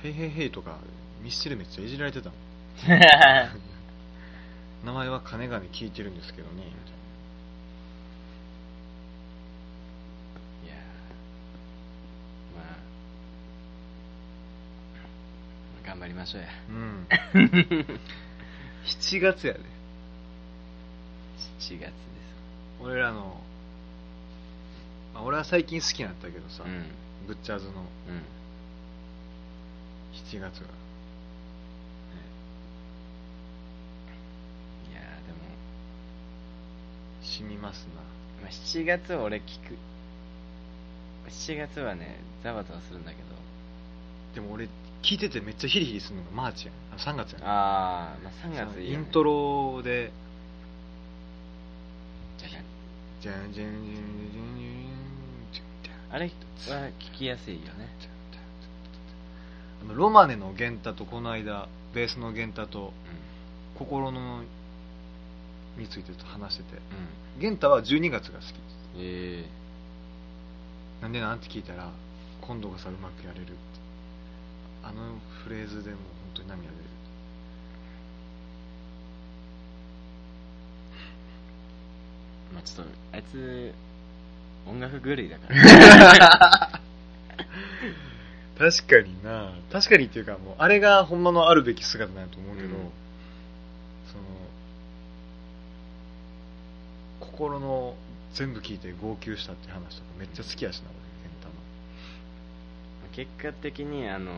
Speaker 1: ヘイヘイヘイとかミッシェルめっちゃいじられてたもん。*laughs* 名前は金がね聞いてるんですけどね。みたい
Speaker 2: いやーまあ頑張りましょうや。
Speaker 1: なうん。*laughs* 7月やで。
Speaker 2: 7月です。
Speaker 1: 俺らの、まあ、俺は最近好きになったけどさ、
Speaker 2: うん。
Speaker 1: ブッチャーズの
Speaker 2: うん。
Speaker 1: 7月が。
Speaker 2: いやーでも、
Speaker 1: 染みます
Speaker 2: まあ、7月俺聞く。7月はねざわざわするんだけど。
Speaker 1: なでも俺聞いててめっちゃヒリヒリするのがマーチやん。あ3月やん。
Speaker 2: あ、まあ3月いい、ね、
Speaker 1: イントロで。
Speaker 2: じゃじゃん。
Speaker 1: じゃんじゃんじゃんじゃんじゃん
Speaker 2: あれは聞きやすいよね。
Speaker 1: あのロマネの源太とこの間ベースの源太と、心のについてと話してて、
Speaker 2: うん、
Speaker 1: 源は12月が好き、なんでなん？て聞いたら今度がそはうまくやれるって。あのフレーズでもう本当に涙出る。
Speaker 2: ー、まあちょっとあいつ音楽狂いだから。*laughs*
Speaker 1: 確かにな。確かにっていうかもうあれがほんまのあるべき姿なんやと思うけど、
Speaker 2: うん。
Speaker 1: その心の全部聞いて号泣したって話とかめっちゃ好きやしな俺。源
Speaker 2: 結果的にあの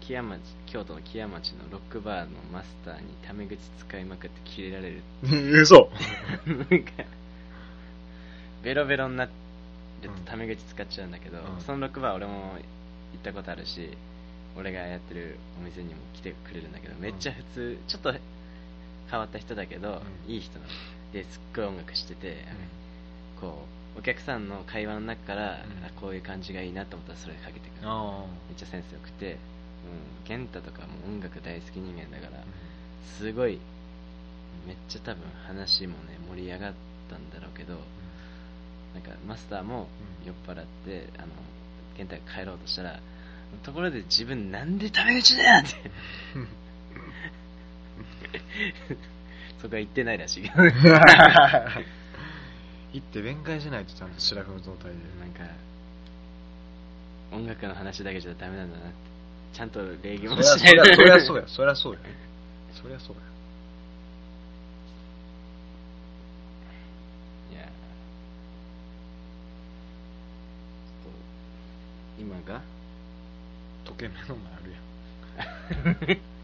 Speaker 2: 木屋町京都の木屋町のロックバーのマスターにタメ口使いまくってキレられる。
Speaker 1: 嘘。
Speaker 2: なんかベロベロになるとタメ口使っちゃうんだけど、
Speaker 1: うん。
Speaker 2: そのロックバー俺も行ったことあるし俺がやってるお店にも来てくれるんだけどめっちゃ普通、ちょっと変わった人だけど、
Speaker 1: うん。
Speaker 2: いい人なの。ですっごい音楽してて、こうお客さんの会話の中から、
Speaker 1: うん。
Speaker 2: あこういう感じがいいなと思ったらそれかけてくる。
Speaker 1: あ
Speaker 2: めっちゃセンスよくて、うん、健太とかも音楽大好き人間だからすごいめっちゃ多分話もね盛り上がったんだろうけどなんかマスターも
Speaker 1: うん。
Speaker 2: 酔っ払って、あの健太が帰ろうとしたらところで自分なんでタメ口だよって。*laughs* そこは言ってないらしいけど *laughs* *laughs*
Speaker 1: 行って弁解しないとちゃんと白フの状態で。
Speaker 2: 音楽の話だけじゃダメなんだなって。ちゃんと礼儀もしない。
Speaker 1: そりゃそうや。そりゃそうや。そりゃそうや。
Speaker 2: いや。ちょっと今が？
Speaker 1: 時計目の前あるやん。*laughs*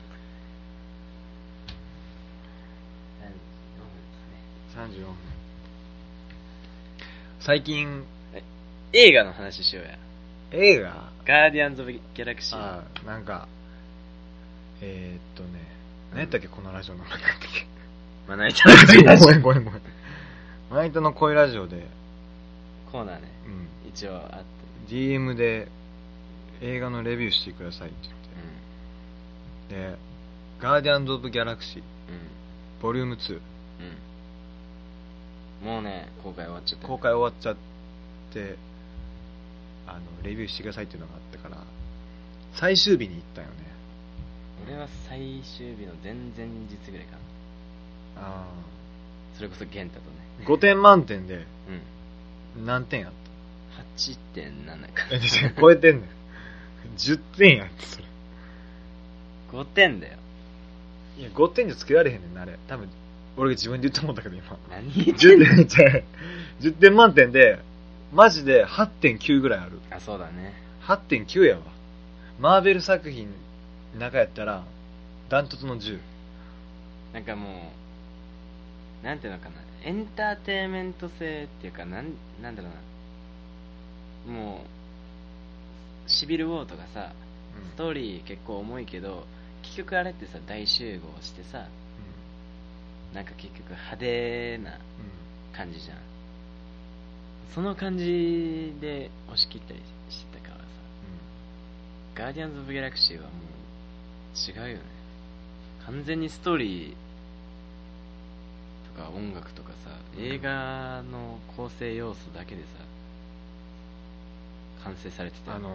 Speaker 1: 34分最近
Speaker 2: 映画の話しようや。
Speaker 1: 映画？
Speaker 2: ガーディアンズ・オブ・ギャラクシー
Speaker 1: ああなんかえー、っとね何やったっけ？このラジオの名前なんだっけ？
Speaker 2: まな板の恋ラジ
Speaker 1: ごめんごめんごめん。まな板の恋ラジオで、
Speaker 2: オコーナーね。
Speaker 1: うん、
Speaker 2: 一応あって。
Speaker 1: DM で映画のレビューしてくださいって
Speaker 2: う
Speaker 1: 言って。で「ガーディアンズ・オブ・ギャラクシー
Speaker 2: んうん。
Speaker 1: ボリューム2
Speaker 2: うんもうね公開終わっちゃってる。
Speaker 1: 公開終わっちゃってあのレビューしてくださいっていうのがあったから最終日に行ったよね。
Speaker 2: 俺は最終日の前々日ぐらいかな。
Speaker 1: あ
Speaker 2: それこそ玄太とね。
Speaker 1: あ5点満点で
Speaker 2: うん。
Speaker 1: 何点やっ
Speaker 2: 8点7
Speaker 1: た
Speaker 2: か。
Speaker 1: え違う超えてんねん。10点やってそれ。
Speaker 2: 5点だよ。
Speaker 1: いや5点じゃつけられへんねんなあれ。多分俺が自分で言ったもんだけど今。
Speaker 2: 何言ってん
Speaker 1: 10
Speaker 2: の
Speaker 1: 点違う。10点満点でマジで8.9ぐらいある。
Speaker 2: あそうだね。
Speaker 1: 8.9やわ。マーベル作品の中やったらダントツの10
Speaker 2: なんかもうなんていうのかな。エンターテインメント性っていうかなんなんだろうな。もうシビル・ウォーとかさストーリー結構重いけど結局あれってさ大集合してさなんか結局派手な感じじゃん。その感じで押し切ったりしてたからさ。ガーディアンズ・オブ・ギャラクシーはもう違うよね。完全にストーリーとか音楽とかさ映画の構成要素だけでさ完成されてたよ
Speaker 1: あのー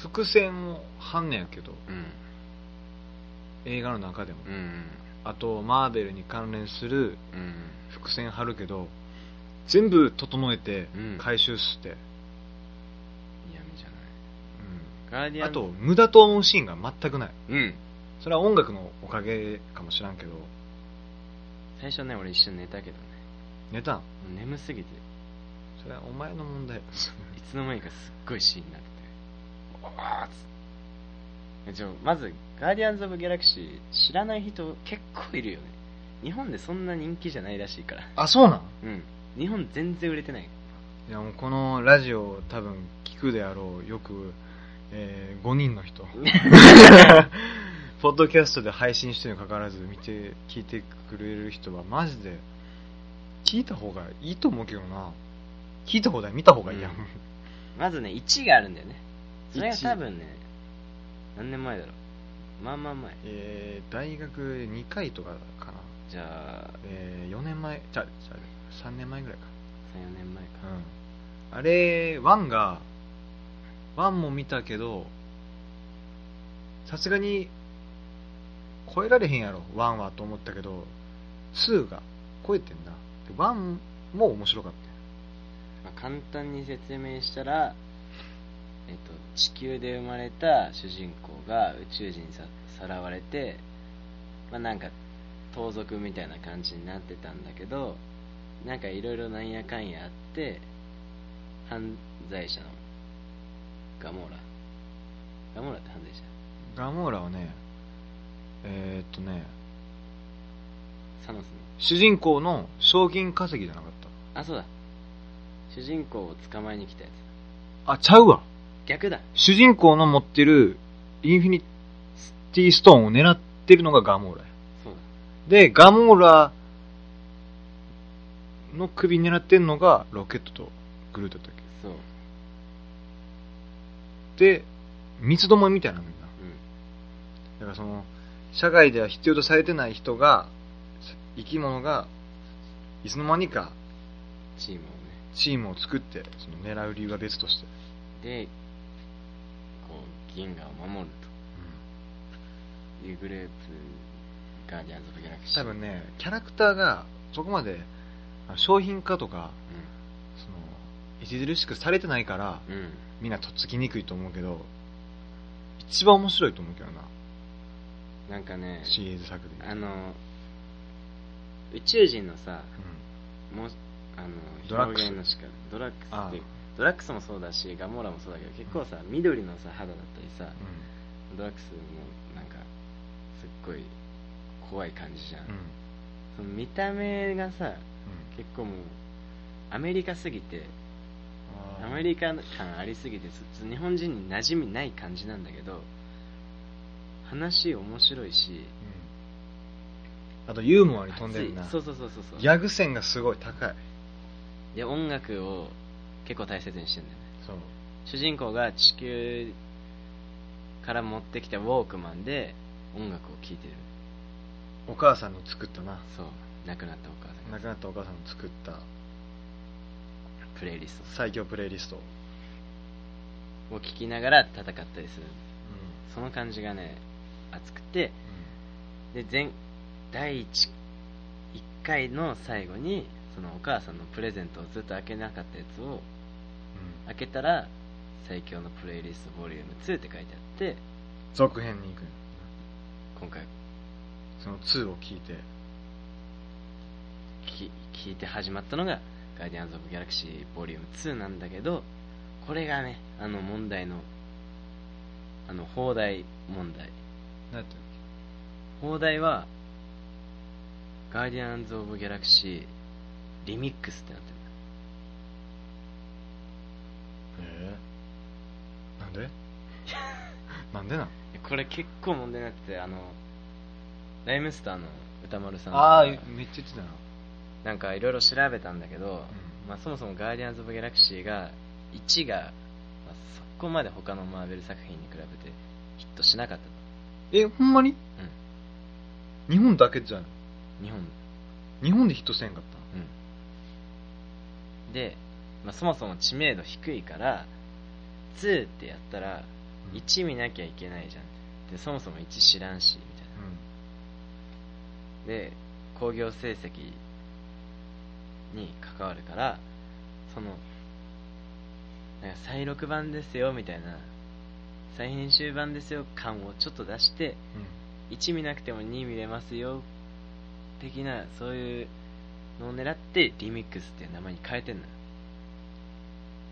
Speaker 1: 伏線を張んねやけど。
Speaker 2: うん
Speaker 1: 映画の中でも、
Speaker 2: うん。うん
Speaker 1: あとマーベルに関連する
Speaker 2: うん。
Speaker 1: 伏線張るけど全部整えて
Speaker 2: うん。
Speaker 1: 回収して、
Speaker 2: 嫌味じゃない。
Speaker 1: うん。
Speaker 2: ガーディアン。
Speaker 1: あと無駄と思うシーンが全くない。
Speaker 2: うん。
Speaker 1: それは音楽のおかげかもしらんけど。
Speaker 2: 最初ね俺一瞬寝たけどね。
Speaker 1: 寝た
Speaker 2: 眠すぎて。
Speaker 1: それはお前の問題。*laughs*
Speaker 2: いつの間にかすっごいシーンになってて。あーっつってじゃあまずガーディアンズ・オブ・ギャラクシー知らない人結構いるよね。日本でそんな人気じゃないらしいから。
Speaker 1: あそうなん
Speaker 2: うん。日本全然売れてない。
Speaker 1: いやもうこのラジオ多分聞くであろうよく、えー5人の人。*laughs* ポッドキャストで配信してるにもかかわらず見て聞いてくれる人はマジで聞いた方がいいと思うけどな。聞いた方がいい見た方がいいやん、
Speaker 2: うん。まずね1があるんだよね。それが
Speaker 1: 1
Speaker 2: 多分ね何年前だろう？まあまあ前。
Speaker 1: えー大学2回とかかな、
Speaker 2: じゃあ
Speaker 1: え4年前。じゃじゃ3年前ぐらいか。
Speaker 2: 34年前か。
Speaker 1: うん。あれ1が1も見たけどさすがに超えられへんやろ1はと思ったけど2が超えてんな。で1も面白かった。
Speaker 2: まあ、簡単に説明したら、えっと、地球で生まれた主人公が宇宙人にささらわれて、まあ、なんか盗賊みたいな感じになってたんだけどなんかいろいろなんやかんやあって犯罪者のガモーラ。ガモーラって犯罪者？
Speaker 1: ガモーラはねえー、っとね
Speaker 2: サノスの。
Speaker 1: 主人公の賞金稼ぎじゃなかっ
Speaker 2: あそうだ。主人公を捕まえに来たやつ
Speaker 1: たあちゃうわ
Speaker 2: 逆だ。
Speaker 1: 主人公の持ってるインフィニティストーンを狙ってるのがガモーラや。
Speaker 2: そうだ。
Speaker 1: で、ガモーラの首狙ってんのがロケットとグルートだったっ
Speaker 2: そう。
Speaker 1: けで、三つどもえみたいなのみんな。
Speaker 2: うん。
Speaker 1: だからその、社会では必要とされてない人が、生き物が、いつの間にか
Speaker 2: チームをね。
Speaker 1: チームを作って、その狙う理由は別として。
Speaker 2: で銀河を守ると。いうグループガーディアンズ・オブ・ギャラクシー
Speaker 1: 多分ね、キャラクターがそこまで商品化とか、その、著しくされてないから、
Speaker 2: うん、うん、
Speaker 1: みんなとっつきにくいと思うけど、一番面白いと思うけどな、
Speaker 2: なんかね
Speaker 1: シリーズ作で。
Speaker 2: あの宇宙人のさ
Speaker 1: う
Speaker 2: もうあの
Speaker 1: ドラッグス。
Speaker 2: の仕方。ドラッグスってドラッグスもそうだしガモーラもそうだけど結構さ緑のさ肌だったりさ
Speaker 1: ん。
Speaker 2: ドラッグスもなんかすっごい怖い感じじゃん、
Speaker 1: うん。うん。
Speaker 2: その見た目がさ
Speaker 1: うん。
Speaker 2: 結構もうアメリカすぎてアメリカ感ありすぎてず日本人に馴染みない感じなんだけど話面白いし
Speaker 1: うん。あとユーモアに飛んでるな。
Speaker 2: そうそうそうそう
Speaker 1: ギャグ線がすごい高い。
Speaker 2: で音楽を結構大切にしてんだよ。ね主人公が地球から持ってきたウォークマンで音楽を聴いてる。
Speaker 1: お母さんの作ったな。
Speaker 2: そう。亡くなったお母さんが。
Speaker 1: 亡くなったお母さんの作った。
Speaker 2: プレイリス
Speaker 1: 最強プレイリスト、
Speaker 2: トを聴きながら戦ったりする。
Speaker 1: う
Speaker 2: その感じがね熱くて。
Speaker 1: ん。
Speaker 2: で前第 1, 1回の最後にそのお母さんのプレゼントをずっと開けなかったやつを
Speaker 1: うん
Speaker 2: 開けたら最強のプレイリストボリューム2って書いてあって
Speaker 1: 続編に行く。
Speaker 2: 今回。
Speaker 1: その2を聞いて。
Speaker 2: き聞いて始まったのがガーディアンズ・オブ・ギャラクシーボリューム2なんだけどこれがねあの問題のあの放題問題。
Speaker 1: 何やったっ
Speaker 2: 放題はガーディアンズ・オブ・ギャラクシーリミックスってなってる
Speaker 1: けえー、なんで？*laughs* なんでなん？
Speaker 2: これ結構問題になっててあのライムスターの歌丸さん。
Speaker 1: ああめっちゃ言ってたな。
Speaker 2: なんかいろいろ調べたんだけど、まあ、そもそもガーディアンズ・オブ・ギャラクシーが1が、まあ、そこまで他のマーベル作品に比べてヒットしなかったと。
Speaker 1: えほんまに？日本だけじゃん
Speaker 2: 日本。
Speaker 1: 日本でヒットせんかっ
Speaker 2: うん。で、まあ、そもそも知名度低いから2ってやったら
Speaker 1: うん。
Speaker 2: 1見なきゃいけないじゃん。でそもそも1知らんしみたい
Speaker 1: た
Speaker 2: なで興行成績に関わるからそのなんか再録版ですよみたいな再編集版ですよ感をちょっと出して
Speaker 1: うん。
Speaker 2: 1見なくても2見れますよ的なそういうのを狙ってリミックスっていう名前に変えてんのよ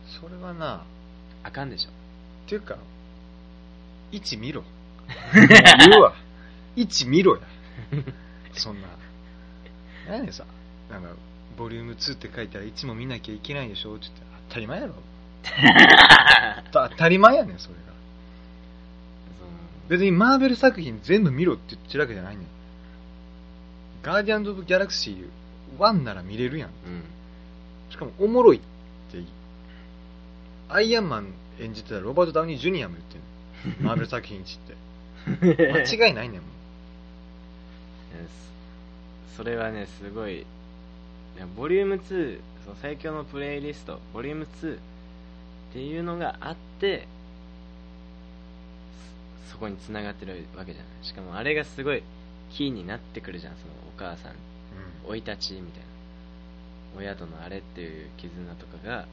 Speaker 1: それはな
Speaker 2: あかんでしょ。
Speaker 1: っていうか1見ろ。*laughs* 言うわ。1見ろや。そんな。何やねんさなんかボリューム2って書いたら1も見なきゃいけないでしょ。って言って当たり前やろ。た *laughs* 当たり前やねんそれが。別にマーベル作品全部見ろって言ってるわけじゃないねん。ガーディアンズ・オブ・ギャラクシー1なら見れるやん。
Speaker 2: うん。
Speaker 1: しかもおもろいってアイアンマン演じてたロバート・ダウニー・ジュニアも言ってんの。*laughs* マーベル作品1って。*laughs* 間違いないねんもん
Speaker 2: それはねすごいいやボリューム2その最強のプレイリストボリューム2っていうのがあってそそこに繋がってるわけじゃない。しかもあれがすごいキーになってくるじゃんそのお母さん生い立ちみたいな。親とのあれっていう絆とかが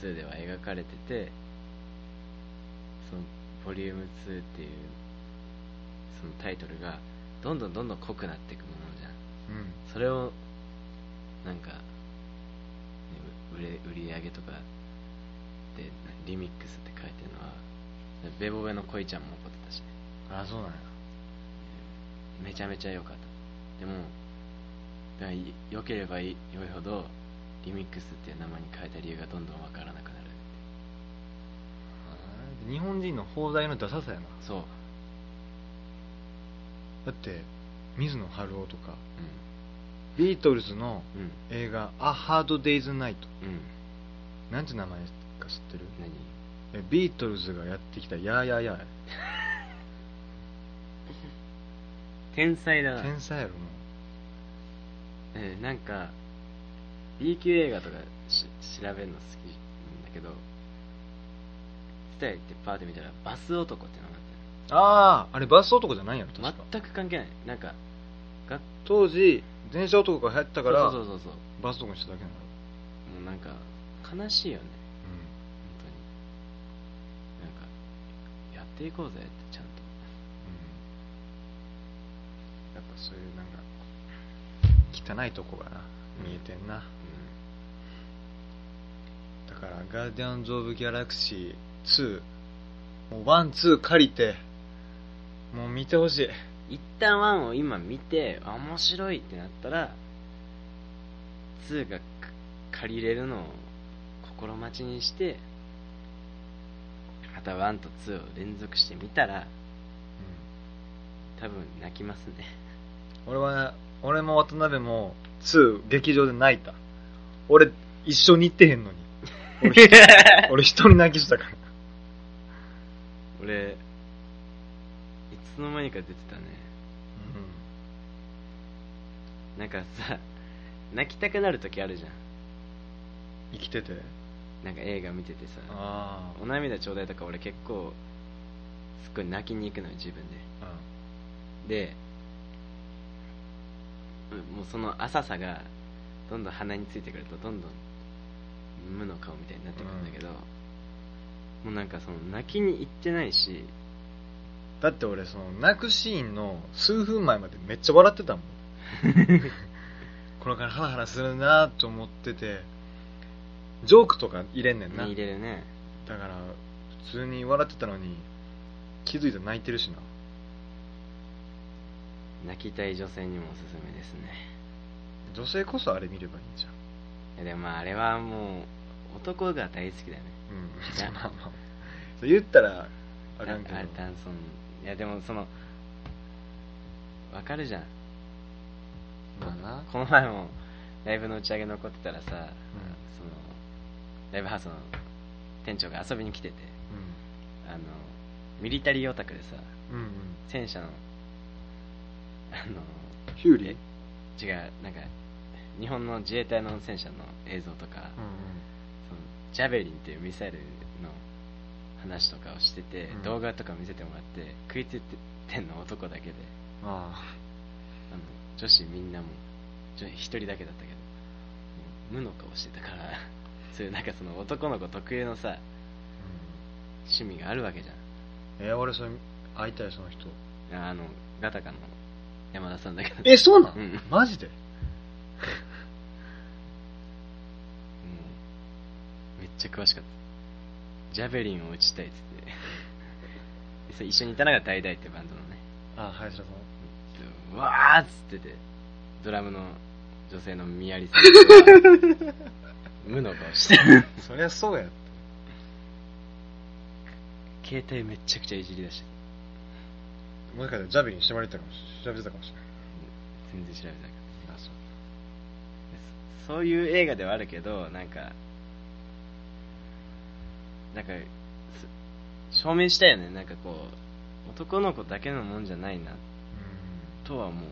Speaker 2: 2では描かれててそのボリューム2っていうそのタイトルがどんどんどんどん濃くなっていくものじゃん。
Speaker 1: うん。
Speaker 2: それをなんか、ね、う売れ売り上げとかでリミックスって書いてるのはベボベの恋ちゃんも怒ってたしね。
Speaker 1: あそうなんや。
Speaker 2: めちゃめちゃ良かった。でも良ければいい良いほどリミックスっていう名前に変えた理由がどんどんわからなくなる
Speaker 1: あー日本人の放題のダサさやな。
Speaker 2: そう。
Speaker 1: だって水野晴夫とか
Speaker 2: う
Speaker 1: ビートルズの
Speaker 2: んうん。
Speaker 1: 映画「A Hard Day's Night
Speaker 2: うん」
Speaker 1: なんて名前か知ってる？
Speaker 2: 何？
Speaker 1: えビートルズがやってきた「やーやーや *laughs*
Speaker 2: 天才だ
Speaker 1: ー」
Speaker 2: な。
Speaker 1: 天才やろも
Speaker 2: えーなんか B 級映画とかし調べるの好きなんだけどスタイルってパーって見たらバス男ってのがあっ
Speaker 1: うあああれバス男じゃないやろ確か。
Speaker 2: て全く関係ない。なんかが
Speaker 1: 当時電車男が流行ったから
Speaker 2: そうそうそうそう。
Speaker 1: バス男にしただけなの。
Speaker 2: もうなんか悲しいよね。
Speaker 1: うん。
Speaker 2: 本当に。なんかやっていこうぜってちゃんと。
Speaker 1: やっぱそういうなんか汚いとこがな見えてんな、だからガーディアンズ・オブ・ギャラクシー。2もうワンツー借りてもう見てほしい。
Speaker 2: 一旦1を今見てあ面白いってなったら2がか借りれるのを心待ちにしてまた1と2を連続して見たら多分泣きますね。
Speaker 1: 俺は俺も渡辺も2劇場で泣いた。俺一緒に行ってへんのに俺 *laughs* 俺一人泣きしたから。
Speaker 2: 俺いつの間にか出てたね。なんかさ泣きたくなる時あるじゃん。
Speaker 1: 生きてて。
Speaker 2: なんか映画見ててさ。
Speaker 1: あ
Speaker 2: お涙ちょうだいとか俺結構すっごい泣きに行くのよ自分で。
Speaker 1: あ
Speaker 2: でうもうその浅さがどんどん鼻についてくるとどんどん無の顔みたいになってくるんだけど、もうなんかその泣きに行ってないし
Speaker 1: だって俺その泣くシーンの数分前までめっちゃ笑ってたもん。*laughs* このからハラハラするなと思っててジョークとか入れんねんな。
Speaker 2: 入れるね。
Speaker 1: だから普通に笑ってたのに気づいたら泣いてるしな。
Speaker 2: 泣きたい女性にもおすすめですね。
Speaker 1: 女性こそあれ見ればいいんじゃん
Speaker 2: でもまああれはもう男が大好きだよね。
Speaker 1: うん。
Speaker 2: いや
Speaker 1: まあ。ま *laughs* あそう言ったらあかんけど。
Speaker 2: あれダンソン。いやでもそのわかるじゃん。
Speaker 1: まあな。
Speaker 2: この前もライブの打ち上げ残ってたらさ、そのライブハウスの店長が遊びに来ててあのミリタリーオタクでさ
Speaker 1: うんうんうん。
Speaker 2: 戦車のあの
Speaker 1: ヒューリー？
Speaker 2: 違うなんか日本の自衛隊の戦車の映像とか、
Speaker 1: うんうん。
Speaker 2: そのジャベリンっていうミサイルの話とかをしてて、
Speaker 1: うん。
Speaker 2: 動画とか見せてもらって食いついてんの男だけで
Speaker 1: あ
Speaker 2: あ。の女子みんなも女一人だけだったけど無の顔してたから *laughs* そういうなんかその男の子特有のさ
Speaker 1: あ、
Speaker 2: 趣味があるわけじゃん。
Speaker 1: うん、え俺それ会いたいその人。
Speaker 2: ああのガタカの山田さんだけど
Speaker 1: えそうなん、
Speaker 2: うん。
Speaker 1: マジで？
Speaker 2: めっちゃ詳しかった。ジャベリンを打ちたいっつって。でそれ一緒にいたのがダイダイってバンドのね。
Speaker 1: あ林田さん。
Speaker 2: うわーっつってて。ドラムの女性のミヤリさんが無の顔して。る *laughs*
Speaker 1: そりゃそうや。
Speaker 2: 携帯めっちゃくちゃいじりだして。
Speaker 1: もしかしたらジャベリン縛られてたかもし調べてたかもしれない。
Speaker 2: 全然調べてなかっ
Speaker 1: あそう
Speaker 2: たそそういう映画ではあるけどなんかなんかす証明したよね。なんかこう男の子だけのもんじゃないな。とは思う。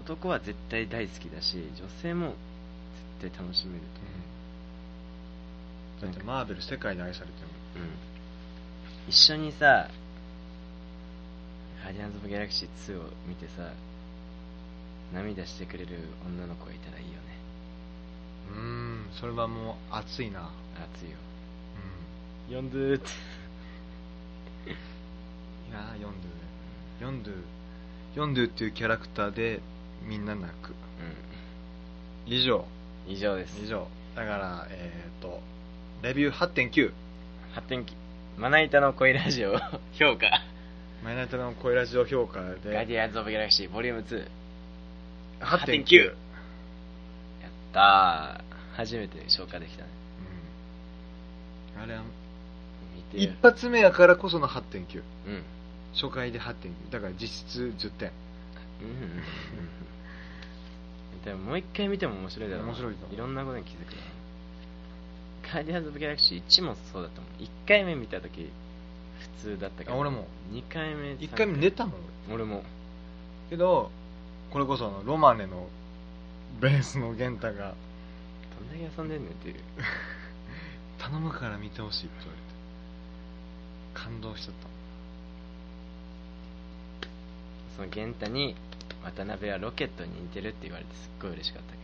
Speaker 2: 男は絶対大好きだし女性も絶対楽しめると。
Speaker 1: だってマーベル世界で愛されてる
Speaker 2: 思う、うん、一緒にさ「ガーディアンズ・オブ・ギャラクシー2」を見てさ涙してくれる女の子がいたらいいよね。
Speaker 1: うーんそれはもう熱いな。
Speaker 2: 熱いよ。
Speaker 1: うん。
Speaker 2: 呼んでーって。
Speaker 1: いやーヨンドゥヨンドゥヨンドゥっていうキャラクターでみんな泣く。
Speaker 2: う
Speaker 1: 以上。
Speaker 2: ん以上です。
Speaker 1: 以上。だからえっ、ー、とレビュー8.9
Speaker 2: 発展機まな板の恋ラジオ評価。
Speaker 1: マイナイトの声ラジオ評価
Speaker 2: ガー
Speaker 1: で
Speaker 2: ディアンズ・オブ・ギャラクシーボリューム2
Speaker 1: 8.9
Speaker 2: やったー。初めて消化できたね。
Speaker 1: うん。あれは
Speaker 2: 見て。
Speaker 1: 一発目やからこその8.9
Speaker 2: うんう。ん。
Speaker 1: 初回で8.9だから実質10点
Speaker 2: うんうん。うん。でももう一回見ても面白いだろうな。
Speaker 1: 面白いと思う
Speaker 2: いろんなことに気づくな。ガーディアンズ・オブ・ギャラクシー1もそうだったもん。1回目見た時普通だったけど。
Speaker 1: あ俺も。
Speaker 2: 2回目
Speaker 1: 1回目。寝たもん。俺
Speaker 2: 俺も。
Speaker 1: けどこれこそあのロマネのベースの源太が
Speaker 2: どんだけ遊んでんねんっていう。*laughs*
Speaker 1: 頼むから見てほしいって言われて感動しちゃった。
Speaker 2: その源太に渡辺はロケットに似てるって言われてすっごい嬉しかったけど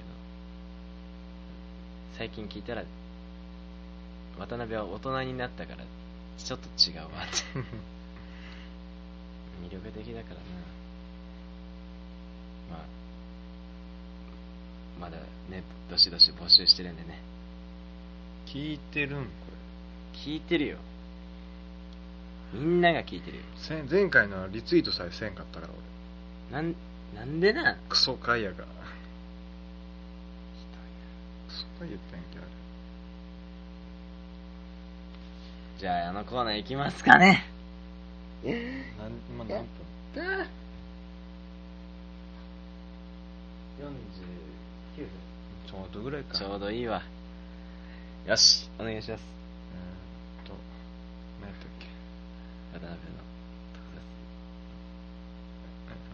Speaker 2: 最近聞いたら渡辺は大人になったからちょっと違うわって。*laughs* 魅力的だからなまあまだねどしどし募集してるんでね。
Speaker 1: 聞いてるん？こ
Speaker 2: 聞いてるよ。みんなが聞いてるよ。
Speaker 1: れせん前回のはリツイートさえせんかったから俺。
Speaker 2: なんなんでなん？
Speaker 1: クソ回やからクソ回言ったんやけどあれ。
Speaker 2: じゃああのコーナー行きますかね。
Speaker 1: なん今何分
Speaker 2: だ49分。
Speaker 1: ちょうどぐらいか。
Speaker 2: ちょうどいいわ。よしお願いします。
Speaker 1: えーっと何やったっけ？
Speaker 2: 渡辺の特撮。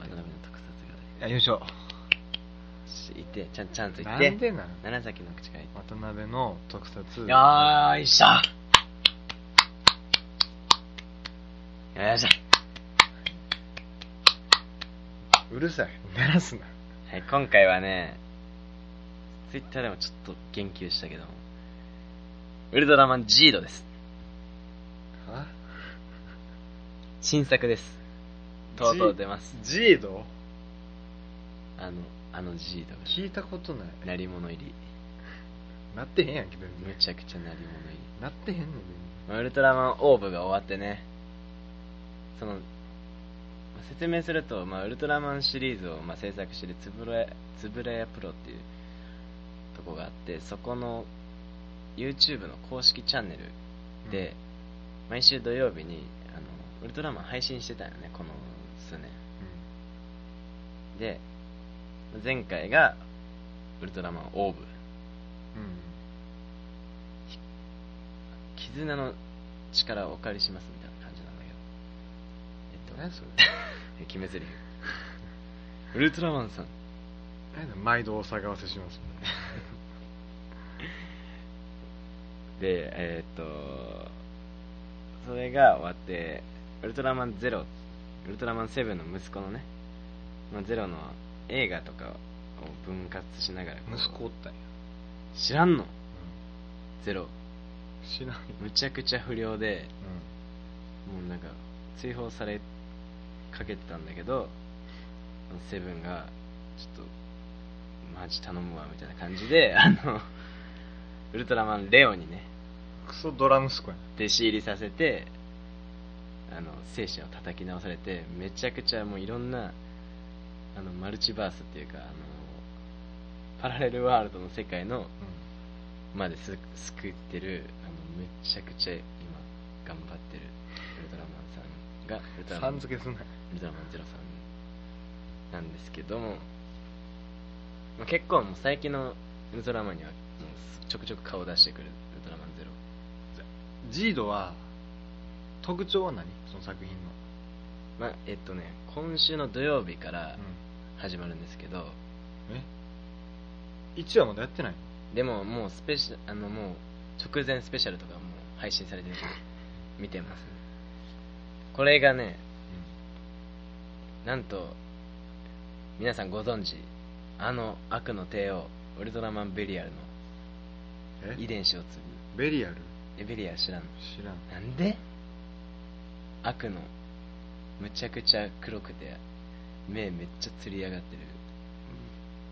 Speaker 2: 渡辺の特撮
Speaker 1: あよいしょ。
Speaker 2: し言ってちゃんちゃんと言
Speaker 1: な
Speaker 2: って。
Speaker 1: んでなん？
Speaker 2: 長崎の口から
Speaker 1: 渡辺の特撮。
Speaker 2: 言ってよーいしょ。よいしょ。
Speaker 1: うるさい。鳴らすな
Speaker 2: はい、今回はね、ツイッターでもちょっと言及したけども、ウルトラマンジードです。
Speaker 1: は？
Speaker 2: 新作です。とうとう出ます。
Speaker 1: ジード？
Speaker 2: あの、あのジードが。
Speaker 1: 聞いたことない
Speaker 2: 鳴り物入り。
Speaker 1: なってへんやんけ全然
Speaker 2: むちゃくちゃ鳴り物入り。
Speaker 1: なってへんねん
Speaker 2: まあウルトラマンオーブが終わってね、その、まあ説明すると、まあ、ウルトラマンシリーズを、まあ、制作してるつぶらや、つぶらやプロっていうとこがあって、そこの YouTube の公式チャンネルで、毎週土曜日にあのウルトラマン配信してたよねこの数年。で前回がウルトラマンオーブ。
Speaker 1: うん。うん
Speaker 2: 絆の力をお借りしますみたいなけどえっと
Speaker 1: 何それ。
Speaker 2: え *laughs* 決め台詞ウルトラマンさん。
Speaker 1: 毎度お騒がせします *laughs*
Speaker 2: でえーっとそれが終わってウルトラマンゼロウルトラマンセブンの息子のね、まあ、ゼロの映画とかを分割しながら
Speaker 1: 息子おったんや、
Speaker 2: 知らんの。ゼロ。
Speaker 1: 知らん
Speaker 2: むちゃくちゃ不良で
Speaker 1: う
Speaker 2: もうなんか追放されかけてたんだけどセブンがちょっとマジ頼むわみたいな感じで *laughs* あのウルトラマンレオにね
Speaker 1: んクソドラ息子やん。
Speaker 2: 弟子入りさせてあの精神を叩き直されてめちゃくちゃもういろんなあのマルチバースっていうかあのパラレルワールドの世界のまです救ってるあのめちゃくちゃ今頑張ってるウルトラマンさんがウルトラマン。
Speaker 1: さん付けすな
Speaker 2: ウルトラマンゼロさんなんですけども、まあ、結構もう最近のウルトラマンにはもうちょくちょく顔出してくるウルトラマンゼロ。
Speaker 1: ジードは特徴は何？その作品の。
Speaker 2: まあえっとね今週の土曜日から始まるんですけど、
Speaker 1: え？1話まだやってないの？
Speaker 2: でももうスペシャあのもう直前スペシャルとかもう配信されてるんで見てます。ねこれがねなんと皆さんご存知あの悪の帝王ウルトラマンベリアルの
Speaker 1: え？
Speaker 2: 遺伝子を継
Speaker 1: ベリアル？
Speaker 2: ぐえベリアル知らんの？
Speaker 1: 知らん。
Speaker 2: なんで？悪のむちゃくちゃ黒くて目めっちゃつり上がってる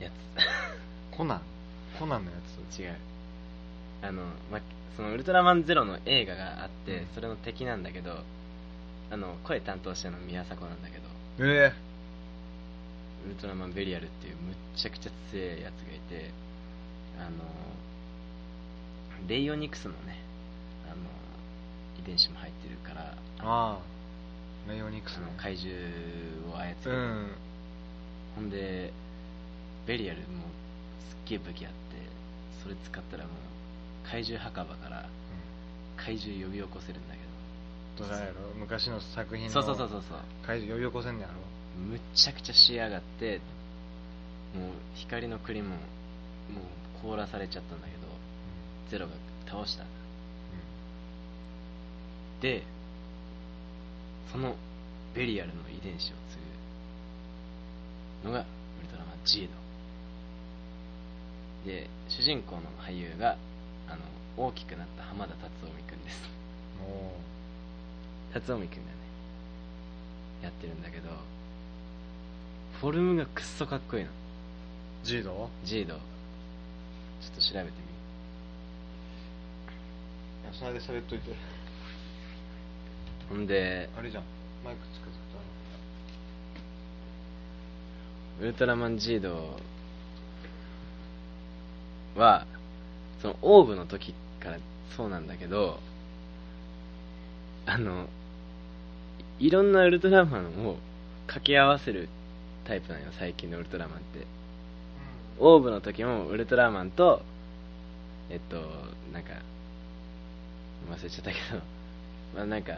Speaker 2: や *laughs*
Speaker 1: コナン？コナンのやつ
Speaker 2: つ違う。あの、ま、そのウルトラマンゼロの映画があって、
Speaker 1: うん。
Speaker 2: それの敵なんだけどあの声担当してるの宮迫なんだけど
Speaker 1: え
Speaker 2: ウルトラマンベリアルっていうむっちゃくちゃ強いやつがいてあのレイオニクスのねあの遺伝子も入ってるから
Speaker 1: えああ。メイオニクスの
Speaker 2: 怪獣を操る、
Speaker 1: うん。
Speaker 2: ほんでベリアルもすっげえ武器あってそれ使ったらもう怪獣墓場から怪獣呼び起こせるんだけ
Speaker 1: どうやろ昔の作品
Speaker 2: ど
Speaker 1: の
Speaker 2: そうそうそうそうそう。
Speaker 1: 怪獣呼び起こせんねやろ。
Speaker 2: むっちゃくちゃ仕上がってもう光の国ももう凍らされちゃったんだけどゼロが倒した。でそのベリアルの遺伝子を継ぐのがウルトラマンジードで主人公の俳優があの大きくなった浜田達臣くんです。
Speaker 1: も
Speaker 2: 辰臣くんがね。やってるんだけどフォルムがくっそかっこいいの。
Speaker 1: うジード？
Speaker 2: ジード。ちょっと調べてみ
Speaker 1: それで喋っといて。
Speaker 2: ほんで
Speaker 1: あれじゃん。マイクつくづ
Speaker 2: ウルトラマンジードはそのオーブの時からそうなんだけどあのいいろんなウルトラマンを掛け合わせるタイプなんよ最近のウルトラマンって。オーブの時もウルトラマンとえっとなんか忘れちゃったけど *laughs* まあなんか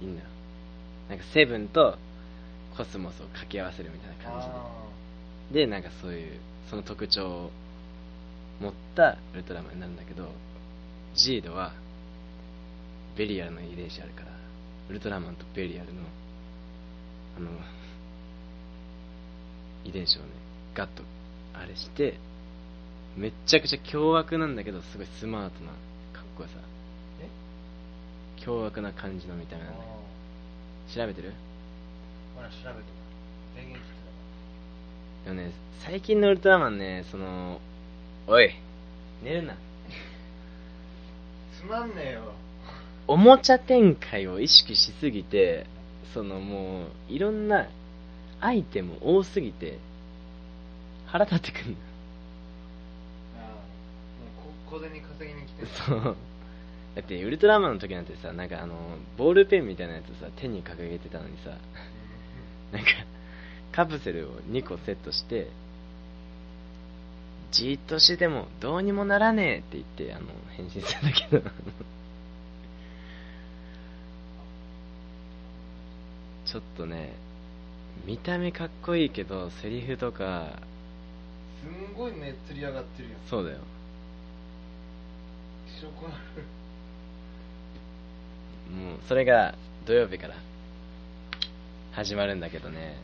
Speaker 2: いいんだ。よなんかセブンとコスモスを掛け合わせるみたいな感じで。でなんかそういうその特徴を持ったウルトラマンになるんだけどジードはベリアルの遺伝子あるからウルトラマンとベリアルのあの遺伝子をねガッとあれしてめっちゃくちゃ凶悪なんだけどすごいスマートなかっこよさ。
Speaker 1: え？
Speaker 2: 凶悪な感じの見た目なんだよ調べてる？
Speaker 1: ほら調べても電源切って
Speaker 2: でもね最近のウルトラマンねそのおい寝るな。
Speaker 1: つまんねえよ
Speaker 2: おもちゃ展開を意識しすぎてそのもういろんなアイテム多すぎて腹立ってくんの。
Speaker 1: ああもうこ小銭稼ぎに来てる。
Speaker 2: そう。だってウルトラマンの時なんてさなんかあのボールペンみたいなやつさ手に掲げてたのにさなんかカプセルを2個セットしてじーっとしててもどうにもならねえって言ってあの変身するんだけどちょっとね見た目かっこいいけどセリフとか
Speaker 1: すんごい目つり上がってるよ
Speaker 2: そうだよ。
Speaker 1: 気色悪
Speaker 2: もうそれが土曜日から始まるんだけどね。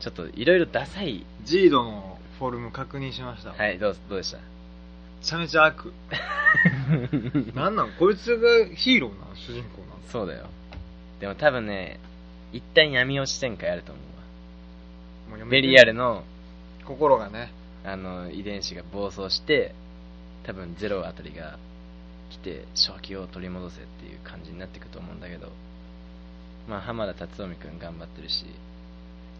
Speaker 2: ちょっといろいろダサい。
Speaker 1: ジードのフォルム確認しました。
Speaker 2: はいどうどうでした？
Speaker 1: めちゃめちゃ悪。*laughs* なんなん？こいつがヒーローなの主人公なの
Speaker 2: そうだよ。でも多分ね一旦闇落ち展開あると思う
Speaker 1: もう
Speaker 2: ベリアルの
Speaker 1: 心がね。
Speaker 2: あの遺伝子が暴走して多分ゼロあたりが来て正気を取り戻せっていう感じになっていくと思うんだけど。まあ浜田辰臣君頑張ってるし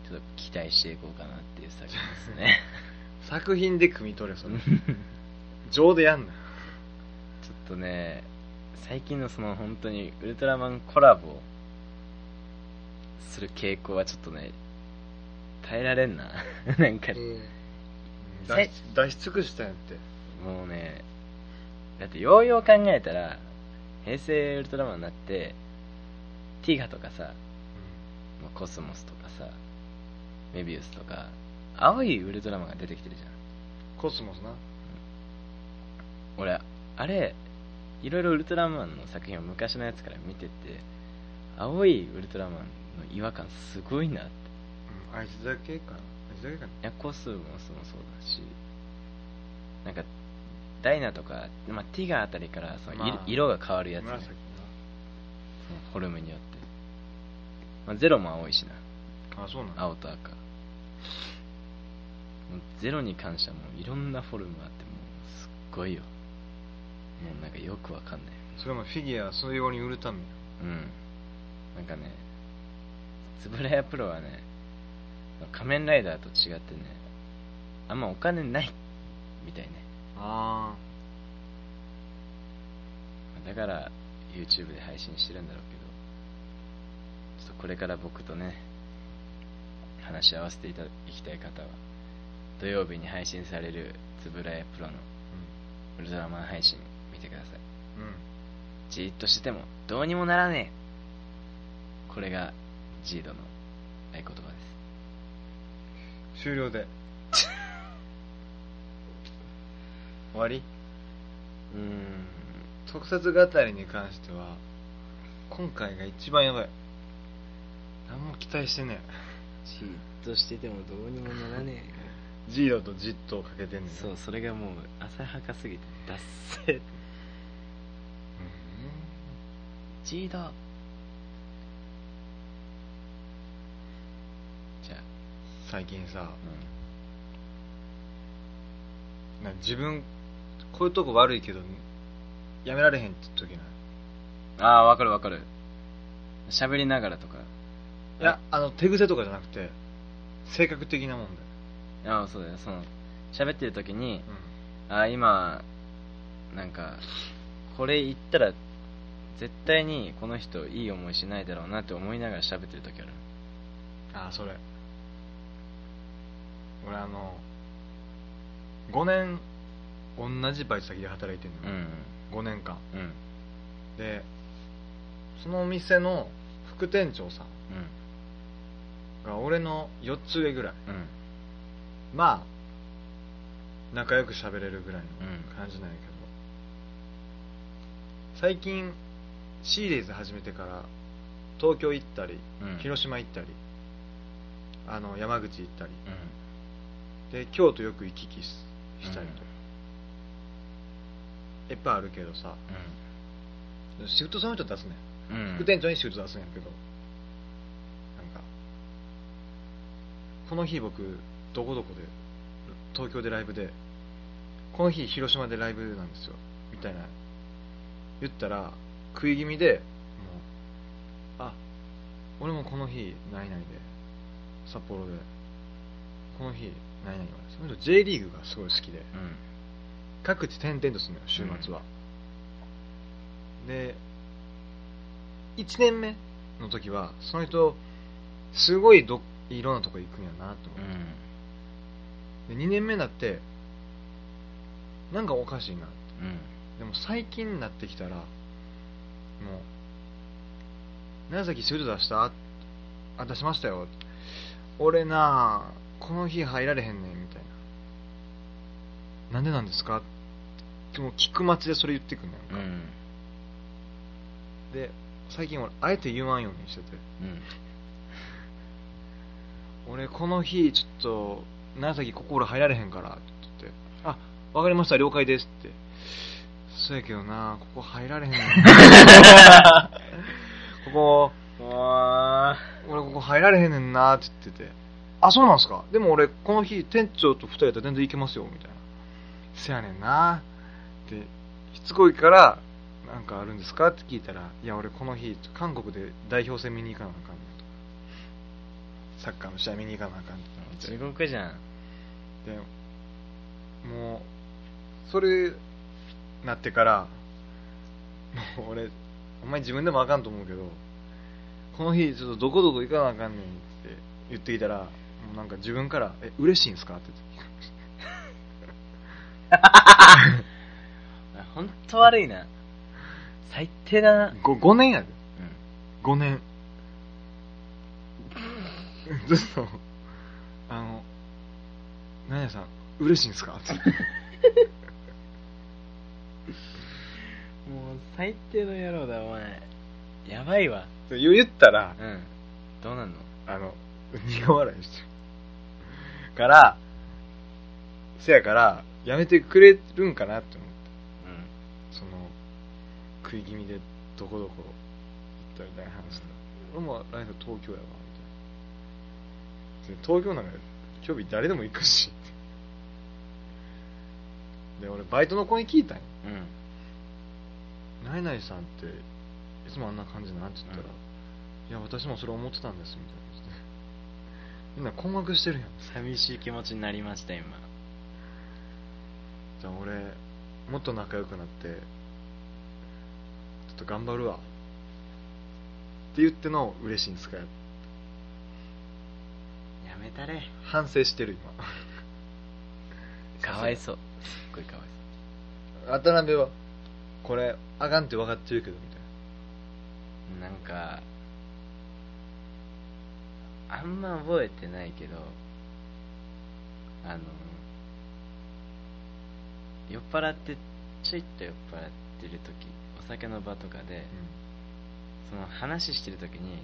Speaker 2: ちょっと期待していこうかなっていう作品ですね。*laughs*
Speaker 1: 作品で汲み取れそれ。*laughs* 情でやんな。
Speaker 2: ちょっとね最近のその本当にウルトラマンコラボする傾向はちょっとね耐えられんな。*laughs* なんか
Speaker 1: 出し出し尽くしたんやって。
Speaker 2: もうねだってようよう考えたら平成ウルトラマンになってティガとかさまあコスモスとかさメビウスとか青いウルトラマンが出てきてるじゃん。
Speaker 1: コスモスな。
Speaker 2: 俺あれいろいろウルトラマンの作品を昔のやつから見てて青いウルトラマンの違和感すごいなって。
Speaker 1: うんあいつだけかな。あいつだけかな。い
Speaker 2: やコスモスもそうだしなんかダイナとか、まあ、ティガあたりからその、
Speaker 1: まあ
Speaker 2: 色が変わるやつ、ね、フォルムによって、まあ、ゼロも青いしな。
Speaker 1: なあそうなん
Speaker 2: 青と赤。もうゼロに関してはもういろんなフォルムあってもうすっごいよ。もうなんかよくわかんない。
Speaker 1: それもフィギュアそれ用に売るために。
Speaker 2: うん。なんかねつぶらやプロはね仮面ライダーと違ってねあんまお金ないみたいね。
Speaker 1: あ
Speaker 2: だから YouTube で配信してるんだろうけどちょっとこれから僕とね話し合わせていただきたい方は土曜日に配信されるつぶらやプロの
Speaker 1: あ
Speaker 2: ウルトラマン配信見てください。
Speaker 1: うん。うん
Speaker 2: じーっとしてもどうにもならねえ。これがジードの合言葉です。
Speaker 1: 終了で。*laughs* 終わり？
Speaker 2: うーん。
Speaker 1: 特撮語りに関しては今回が一番やばい。何も期待してね
Speaker 2: じーっとしててもどうにもならね
Speaker 1: え *laughs* ジードとジットをかけてんねん。
Speaker 2: えそうそれがもう浅はかすぎて脱線。ジードじゃあ
Speaker 1: 最近さ
Speaker 2: う
Speaker 1: な自分こういうとこ悪いけどやめられへんって時な
Speaker 2: ああわかるわかる。喋りながらとか。
Speaker 1: いやあの手癖とかじゃなくて性格的なもんだよ、
Speaker 2: ああそうだよ。その喋ってる時に
Speaker 1: う
Speaker 2: ああ今なんかこれ言ったら絶対にこの人いい思いしないだろうなって思いながら喋ってる時ある。
Speaker 1: ん、ああそれ俺あの5年同じバイト先で働いてんのよ、
Speaker 2: うん。
Speaker 1: 5年間。でそのお店の副店長さん
Speaker 2: うん。
Speaker 1: が俺の4つ上ぐらい。
Speaker 2: うん。
Speaker 1: まあ仲良く喋れるぐらいの
Speaker 2: うん。
Speaker 1: 感じなんやけど、最近シリーズ始めてから東京行ったり、
Speaker 2: うん。
Speaker 1: 広島行ったりあの山口行ったり
Speaker 2: うん
Speaker 1: で京都よく行き来ししたりと、いっぱいあるけどさ。シフトその人出すね、
Speaker 2: うん。
Speaker 1: 副店長にシフト出すんやけど。なんかこの日僕どこどこで東京でライブでこの日広島でライブなんですよみたいな言ったら食い気味でもうあ俺もこの日何々で札幌でこの日何々はその人 J リーグがすごい好きで。
Speaker 2: うん。
Speaker 1: 各地転々とするのよ週末は、で1年目の時はその人すごいどいろんなとこ行くんやなと思って、で2年目になってなんかおかしいな
Speaker 2: うん。
Speaker 1: でも最近になってきたらもう長崎シュート出したあ出しましたよ俺なあこの日入られへんねんみたいな。なんでなんですか？でも聞く待ちでそれ言ってくんねんか、
Speaker 2: うん。
Speaker 1: で最近俺あえて言わんようにしてて。
Speaker 2: うん。*laughs*
Speaker 1: 俺この日ちょっと長崎心入られへんからって言って。あわかりました了解ですって。そうやけどなここ入られへんねん。*laughs* ここ俺ここ入られへんねんなって言っててあそうなんすか。でも俺この日店長と二人やったら全然行けますよみたいな。せやねんな。でしつこいからなんかあるんですかって聞いたらいや俺この日韓国で代表戦見に行かなあかんと。サッカーの試合見に行かなあかんって
Speaker 2: 地獄じゃん。
Speaker 1: でもうそれなってからもう俺お前自分でもあかんと思うけどこの日ちょっとどこどこ行かなあかんねんって言ってきたらもうなんか自分から「え嬉しいんすか?」って。*laughs*
Speaker 2: 本当悪いな。最低だな。
Speaker 1: 言って 5, 5年やで。
Speaker 2: う
Speaker 1: 5年。ずっとあの「何やさん嬉しいんすか?」って。
Speaker 2: んもう最低の野郎だお前。やばいわ。
Speaker 1: 言ったら
Speaker 2: うん。どうなんの？
Speaker 1: あの、苦笑いしてる。から、せやから、やめてくれるんかなって思って。その、食い気味でどこどこ行ったみたいな話したら。俺も来年東京やわ、みたいな。で東京なんか、今日日誰でも行くし。で、俺バイトの子に聞いたんよ。
Speaker 2: うんうん
Speaker 1: 何々さんって、いつもあんな感じなんって言ったら、
Speaker 2: うん
Speaker 1: いや、私もそれ思ってたんです、みたいな。みんな困惑してるやん。
Speaker 2: 寂しい気持ちになりました今
Speaker 1: じゃあ俺、もっと仲良くなって、ちょっと頑張るわ。って言っての嬉しいんですか？
Speaker 2: やめたれ
Speaker 1: 反省してる今。*laughs*
Speaker 2: かわいそうすっごいかわい
Speaker 1: 渡辺は、これ、あかんって分かってるけど、みたい
Speaker 2: そうなんかあんま覚えてないけどあの酔っ払ってちょいっと酔っ払ってる時お酒の場とかで
Speaker 1: な。
Speaker 2: その話してる時に
Speaker 1: うん。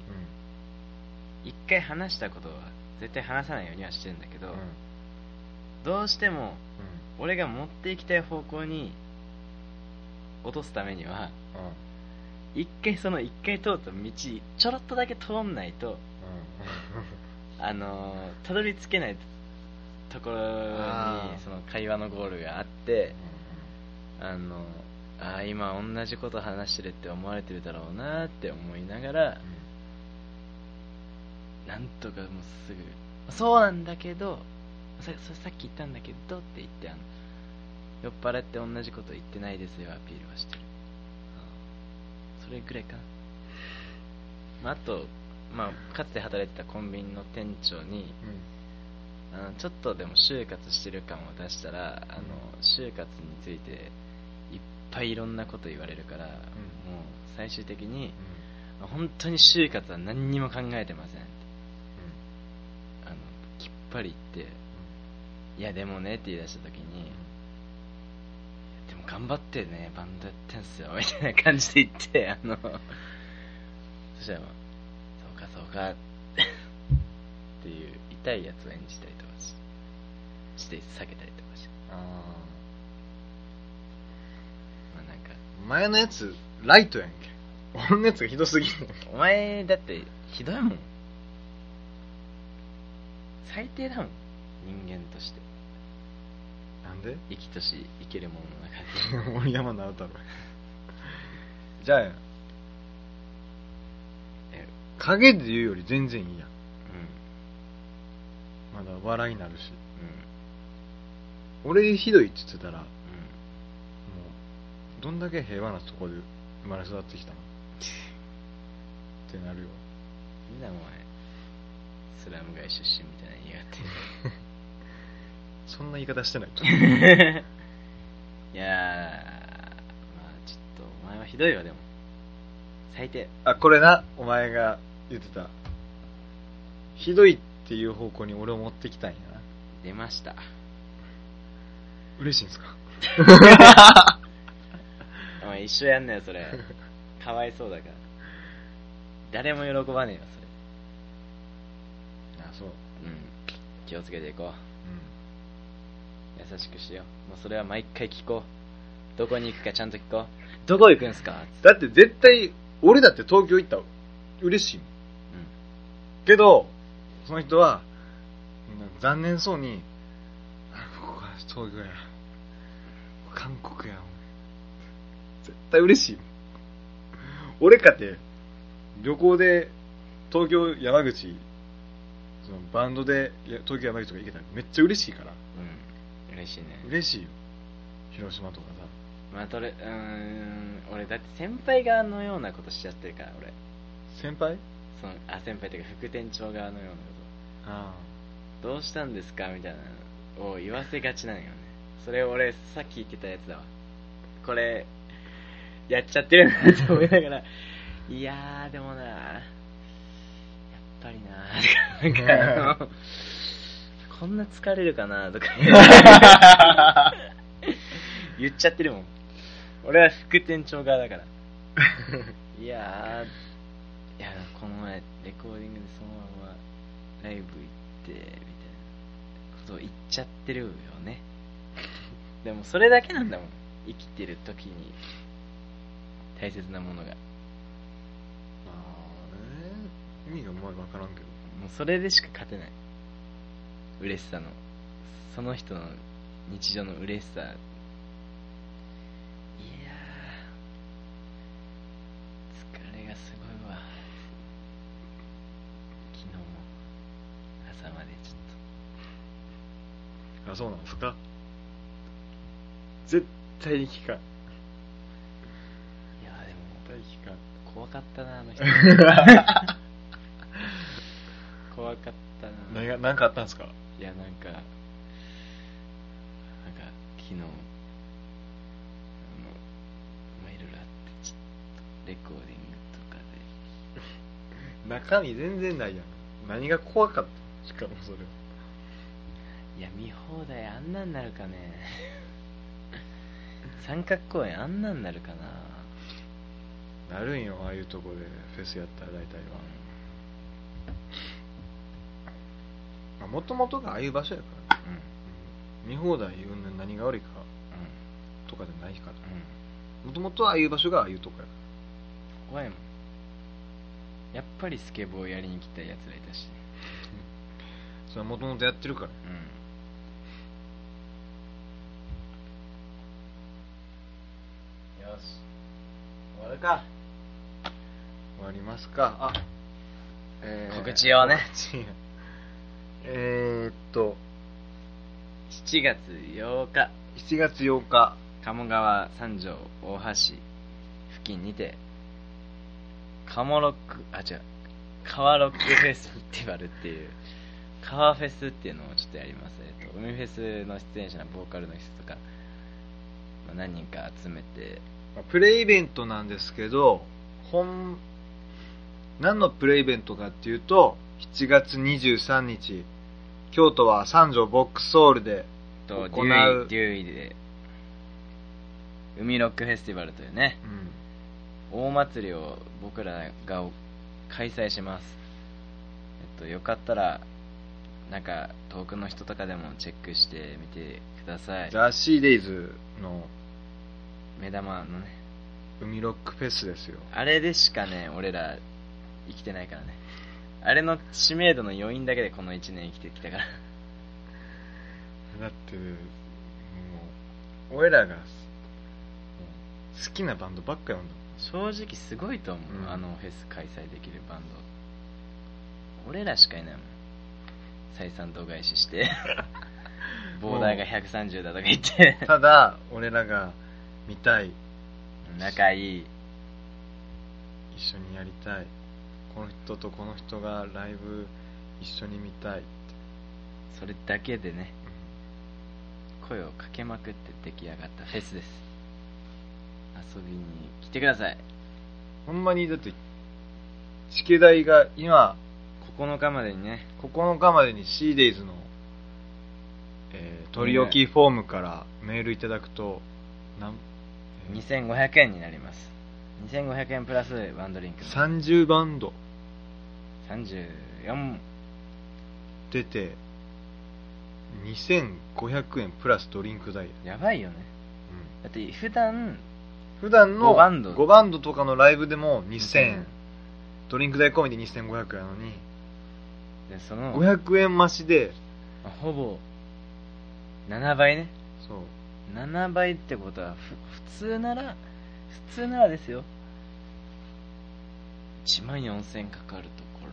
Speaker 2: 一回話したことは絶対話さないようにはしてるんだけど、
Speaker 1: うん。
Speaker 2: どうしても
Speaker 1: うん。
Speaker 2: 俺が持っていきたい方向に落とすためには一回その一回通った道ちょろっとだけ通んないとあのーたどり着けないところにその会話のゴールがあってあのあー今同じこと話してるって思われてるだろうなって思いながらなんとかもうすぐそうなんだけどさっき言ったんだけどって言ってあの酔っ払って同じこと言ってないですよアピールはしてる。それぐらいかな、まあ、あと、まあ、かつて働いてたコンビニの店長に
Speaker 1: うん。
Speaker 2: あのちょっとでも就活してる感を出したらあの就活についていっぱいいろんなこと言われるから、もう最終的に本当に就活は何にも考えてませんって。あのきっぱり言っていやでもねって言い出した時にでも頑張ってねバンドやってんすよみたいな感じで言ってあのそしたらもうそうかそうかっていう痛いやつを演じたりとかしして避けたりとかして。
Speaker 1: あ
Speaker 2: まあなんか
Speaker 1: ー前のやつライトやんけ。俺のやつがひどすぎんねん
Speaker 2: お前だってひどいもん。最低だもん。人間として。
Speaker 1: なんで？
Speaker 2: 生きとし生けるものの中で。*laughs*
Speaker 1: 森山直太朗。じゃあ
Speaker 2: え
Speaker 1: 影で言うより全然いいやん。
Speaker 2: うん。
Speaker 1: まだ笑いになるし。
Speaker 2: うん。
Speaker 1: 俺ひどいって言ってたらも
Speaker 2: う
Speaker 1: うどんだけ平和なとこで生まれ育ってきたの？ってなるよ。
Speaker 2: んなんだお前。スラム街出身みたいな言いやがって
Speaker 1: そんな言い方してない。と *laughs*
Speaker 2: いやー、まあちょっと、お前はひどいわ、でも。最低。
Speaker 1: あこれなお前が言ってたひどいっていう方向に俺を持ってきたんやな
Speaker 2: 出ました。
Speaker 1: 嬉しいんすか？*laughs*
Speaker 2: お前一緒やんなよ、それ。*laughs* かわいそうだから。誰も喜ばねえよ、
Speaker 1: あそう
Speaker 2: それ。うん。気をつけていこ
Speaker 1: う
Speaker 2: う。優しくしよう。もうそれは毎回聞こう。どこに行くかちゃんと聞こう。どこ行くんすか？
Speaker 1: んだって絶対俺だって東京行ったら嬉しいもん。けどその人はうん残念そうにあここは東京や。韓国や絶対嬉しいもん。俺かて旅行で東京山口そのバンドでや東京山口とか行けたらめっちゃ嬉しいから。
Speaker 2: うん。うん。嬉しいね。
Speaker 1: 嬉しいよ。広島とかさ
Speaker 2: まあ、とれ、うーん、俺だって先輩側のようなことしちゃってるから、俺。
Speaker 1: 先輩？
Speaker 2: その、あ、先輩っていうか副店長側のようなこと。
Speaker 1: あ
Speaker 2: どうしたんですか？みたいなのを言わせがちなのよね。それ俺さっき言ってたやつだわ。これ、やっちゃってるなって思いながら、いやー、でもなやっぱりななんかあの、こんな疲れるかなとか *laughs* 言っちゃってるもん。俺は副店長側だから。*laughs* いやー、いや、この前、レコーディングでそのままライブ行って、みたいなことを言っちゃってるよね。*laughs* でもそれだけなんだもん。生きてる時に大切なものが。
Speaker 1: あえ意味がまだ分からんけど
Speaker 2: もうそれでしか勝てない。嬉しさの。その人の日常の嬉しさ。いやー、疲れがすごいわ。昨日も朝までちょっ
Speaker 1: あそうなんですか。絶対に聞かん。
Speaker 2: と。いやーでも、
Speaker 1: 絶対聞かん。
Speaker 2: 怖かったな、あの人。*laughs* 怖かったな。
Speaker 1: 何が何かあったんですか？
Speaker 2: いや、なんか、なんか、昨日、あの、まあ、いろいろあって、ちょっと、レコーディングとかで、*laughs*
Speaker 1: 中身全然ないやん。何が怖かった？しかもそれ
Speaker 2: いや、見放題あんなんなるかね。*laughs* 三角公園あんなんなるかな。
Speaker 1: なるんよああいうとこでフェスやったら大体はもともとがああいう場所やから
Speaker 2: うん、うん、
Speaker 1: 見放題言うの何が悪いか
Speaker 2: うん、
Speaker 1: とかでないから
Speaker 2: うん。
Speaker 1: もともとああいう場所がああいうとこやか
Speaker 2: 怖いもん。やっぱりスケボーやりに来た奴らいたし。
Speaker 1: ら *laughs* それはもともとやってるから
Speaker 2: うん。よし。終わるか。
Speaker 1: 終わりますか。あえ
Speaker 2: 告知をね。
Speaker 1: 告知。えーっと。
Speaker 2: 7月8日、
Speaker 1: 7月8日。
Speaker 2: 鴨川三条大橋付近にて、カモロック、あ、違う、川ロックフェスティバルっていう、川フェスっていうのをちょっとやります。えっと、海フェスの出演者のボーカルの人とか、まあ、何人か集めて、
Speaker 1: まあプレイイベントなんですけど本何のプレイイベントかっていうと7月23日京都は三条ボックスホールで、行う
Speaker 2: デュイで、海ロックフェスティバルというね、
Speaker 1: うん。
Speaker 2: 大祭りを僕らが開催します。えっと、よかったら、なんか、遠くの人とかでもチェックしてみてください。
Speaker 1: ザ・シーデイズの
Speaker 2: 目玉のね、
Speaker 1: 海ロックフェスですよ。
Speaker 2: あれでしかね、俺ら生きてないからね。あれの知名度の余韻だけでこの1年生きてきたから。
Speaker 1: だって、もう、俺らが、好きなバンドばっか読んだ
Speaker 2: 正直すごいと思う、
Speaker 1: うん
Speaker 2: あのフェス開催できるバンド。俺らしかいないもん。採算度外視して、*laughs* ボーダーが130だとか言って、
Speaker 1: ただ、俺らが見たい、
Speaker 2: 仲いい。
Speaker 1: 一緒にやりたい、この人とこの人がライブ一緒に見たい。
Speaker 2: それだけでね、声をかけまくって出来上がったフェスです。遊びに来てください。
Speaker 1: ほんまに、だって、チケ代が今、
Speaker 2: 9日までにね、
Speaker 1: 9日までに C デイズの、えー取り置きフォームからメールいただくと、なん、えー
Speaker 2: 2500円になります。2500円プラスワンドリンク。
Speaker 1: 30バンド
Speaker 2: 34、
Speaker 1: 出て、2500円プラスドリンク代。
Speaker 2: やばいよね。だって普段、
Speaker 1: 普段の
Speaker 2: 5バンド
Speaker 1: 5バンドとかのライブでも2000円、
Speaker 2: うん
Speaker 1: ドリンク代込みで2500円なのに、
Speaker 2: でその、
Speaker 1: 500円増しで、
Speaker 2: まあほぼ、7倍ね。
Speaker 1: そう、
Speaker 2: 7倍ってことは、ふ普通なら、普通ならですよ。1万4000円かかるとこ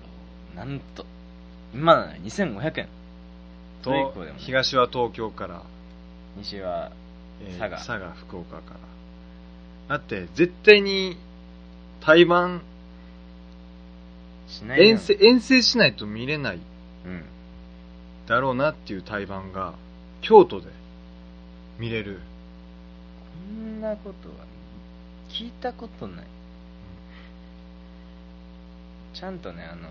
Speaker 2: ろ、なんと、今なら2500円。
Speaker 1: と東は東京から、
Speaker 2: 西は、
Speaker 1: えー
Speaker 2: 佐賀
Speaker 1: 佐賀、福岡から。だって、絶対に、対バン、
Speaker 2: しないよ
Speaker 1: 遠征、遠征しないと見れない
Speaker 2: うん。
Speaker 1: だろうなっていう対バンが、京都で見れる。
Speaker 2: こんなことは、聞いたことない。ちゃんとね、あの、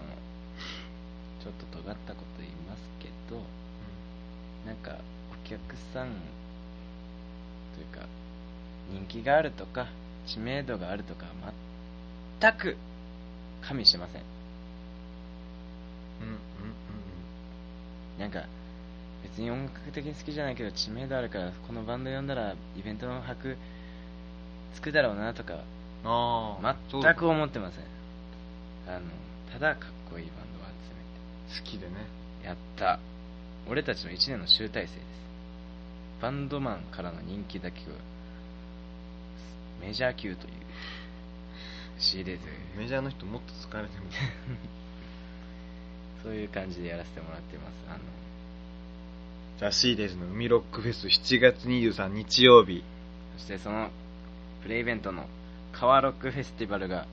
Speaker 2: ちょっと尖ったこと言いますけど、なんか、お客さん、というか、人気があるとか、知名度があるとか、全く、加味してません。
Speaker 1: うん、うん、うん、
Speaker 2: なんか、別に音楽的に好きじゃないけど、知名度あるから、このバンド呼んだら、イベントの箔、つくだろうなとか、
Speaker 1: うん。ああ、
Speaker 2: 全く思ってません。あの、ただかっこいいバンドを集
Speaker 1: 好きでね。
Speaker 2: めて、やった。俺たちの1年の集大成です。バンドマンからの人気だけが、メジャー級という、仕入れず、
Speaker 1: メジャーの人もっと疲れてる。*laughs*
Speaker 2: そういう感じでやらせてもらってます。あの、
Speaker 1: ザ・シーデイズの海ロックフェス7月23日曜日。
Speaker 2: そしてその、プレイベントの、川ロックフェスティバルが、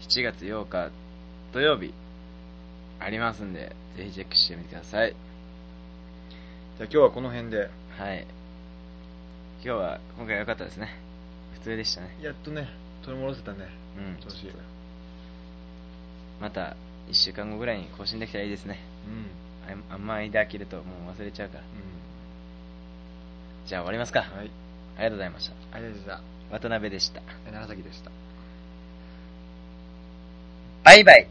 Speaker 2: 7月8日土曜日、ありますんで、ぜひチェックしてみてください。
Speaker 1: じゃあ今日はこの辺で。
Speaker 2: はい。今日は、今回は良かったですね。普通でしたね。
Speaker 1: やっとね、取り戻せたね。
Speaker 2: うん。
Speaker 1: 調子いい。
Speaker 2: また、1週間後ぐらいに更新できたらいいですね。
Speaker 1: うん。
Speaker 2: ああんま間空けるともう忘れちゃうから。
Speaker 1: う
Speaker 2: じゃあ終わりますか。
Speaker 1: ん。はい。
Speaker 2: ありがとうございました。
Speaker 1: ありがとうございま
Speaker 2: 渡辺でした。
Speaker 1: した。長崎でした。
Speaker 2: バイバイ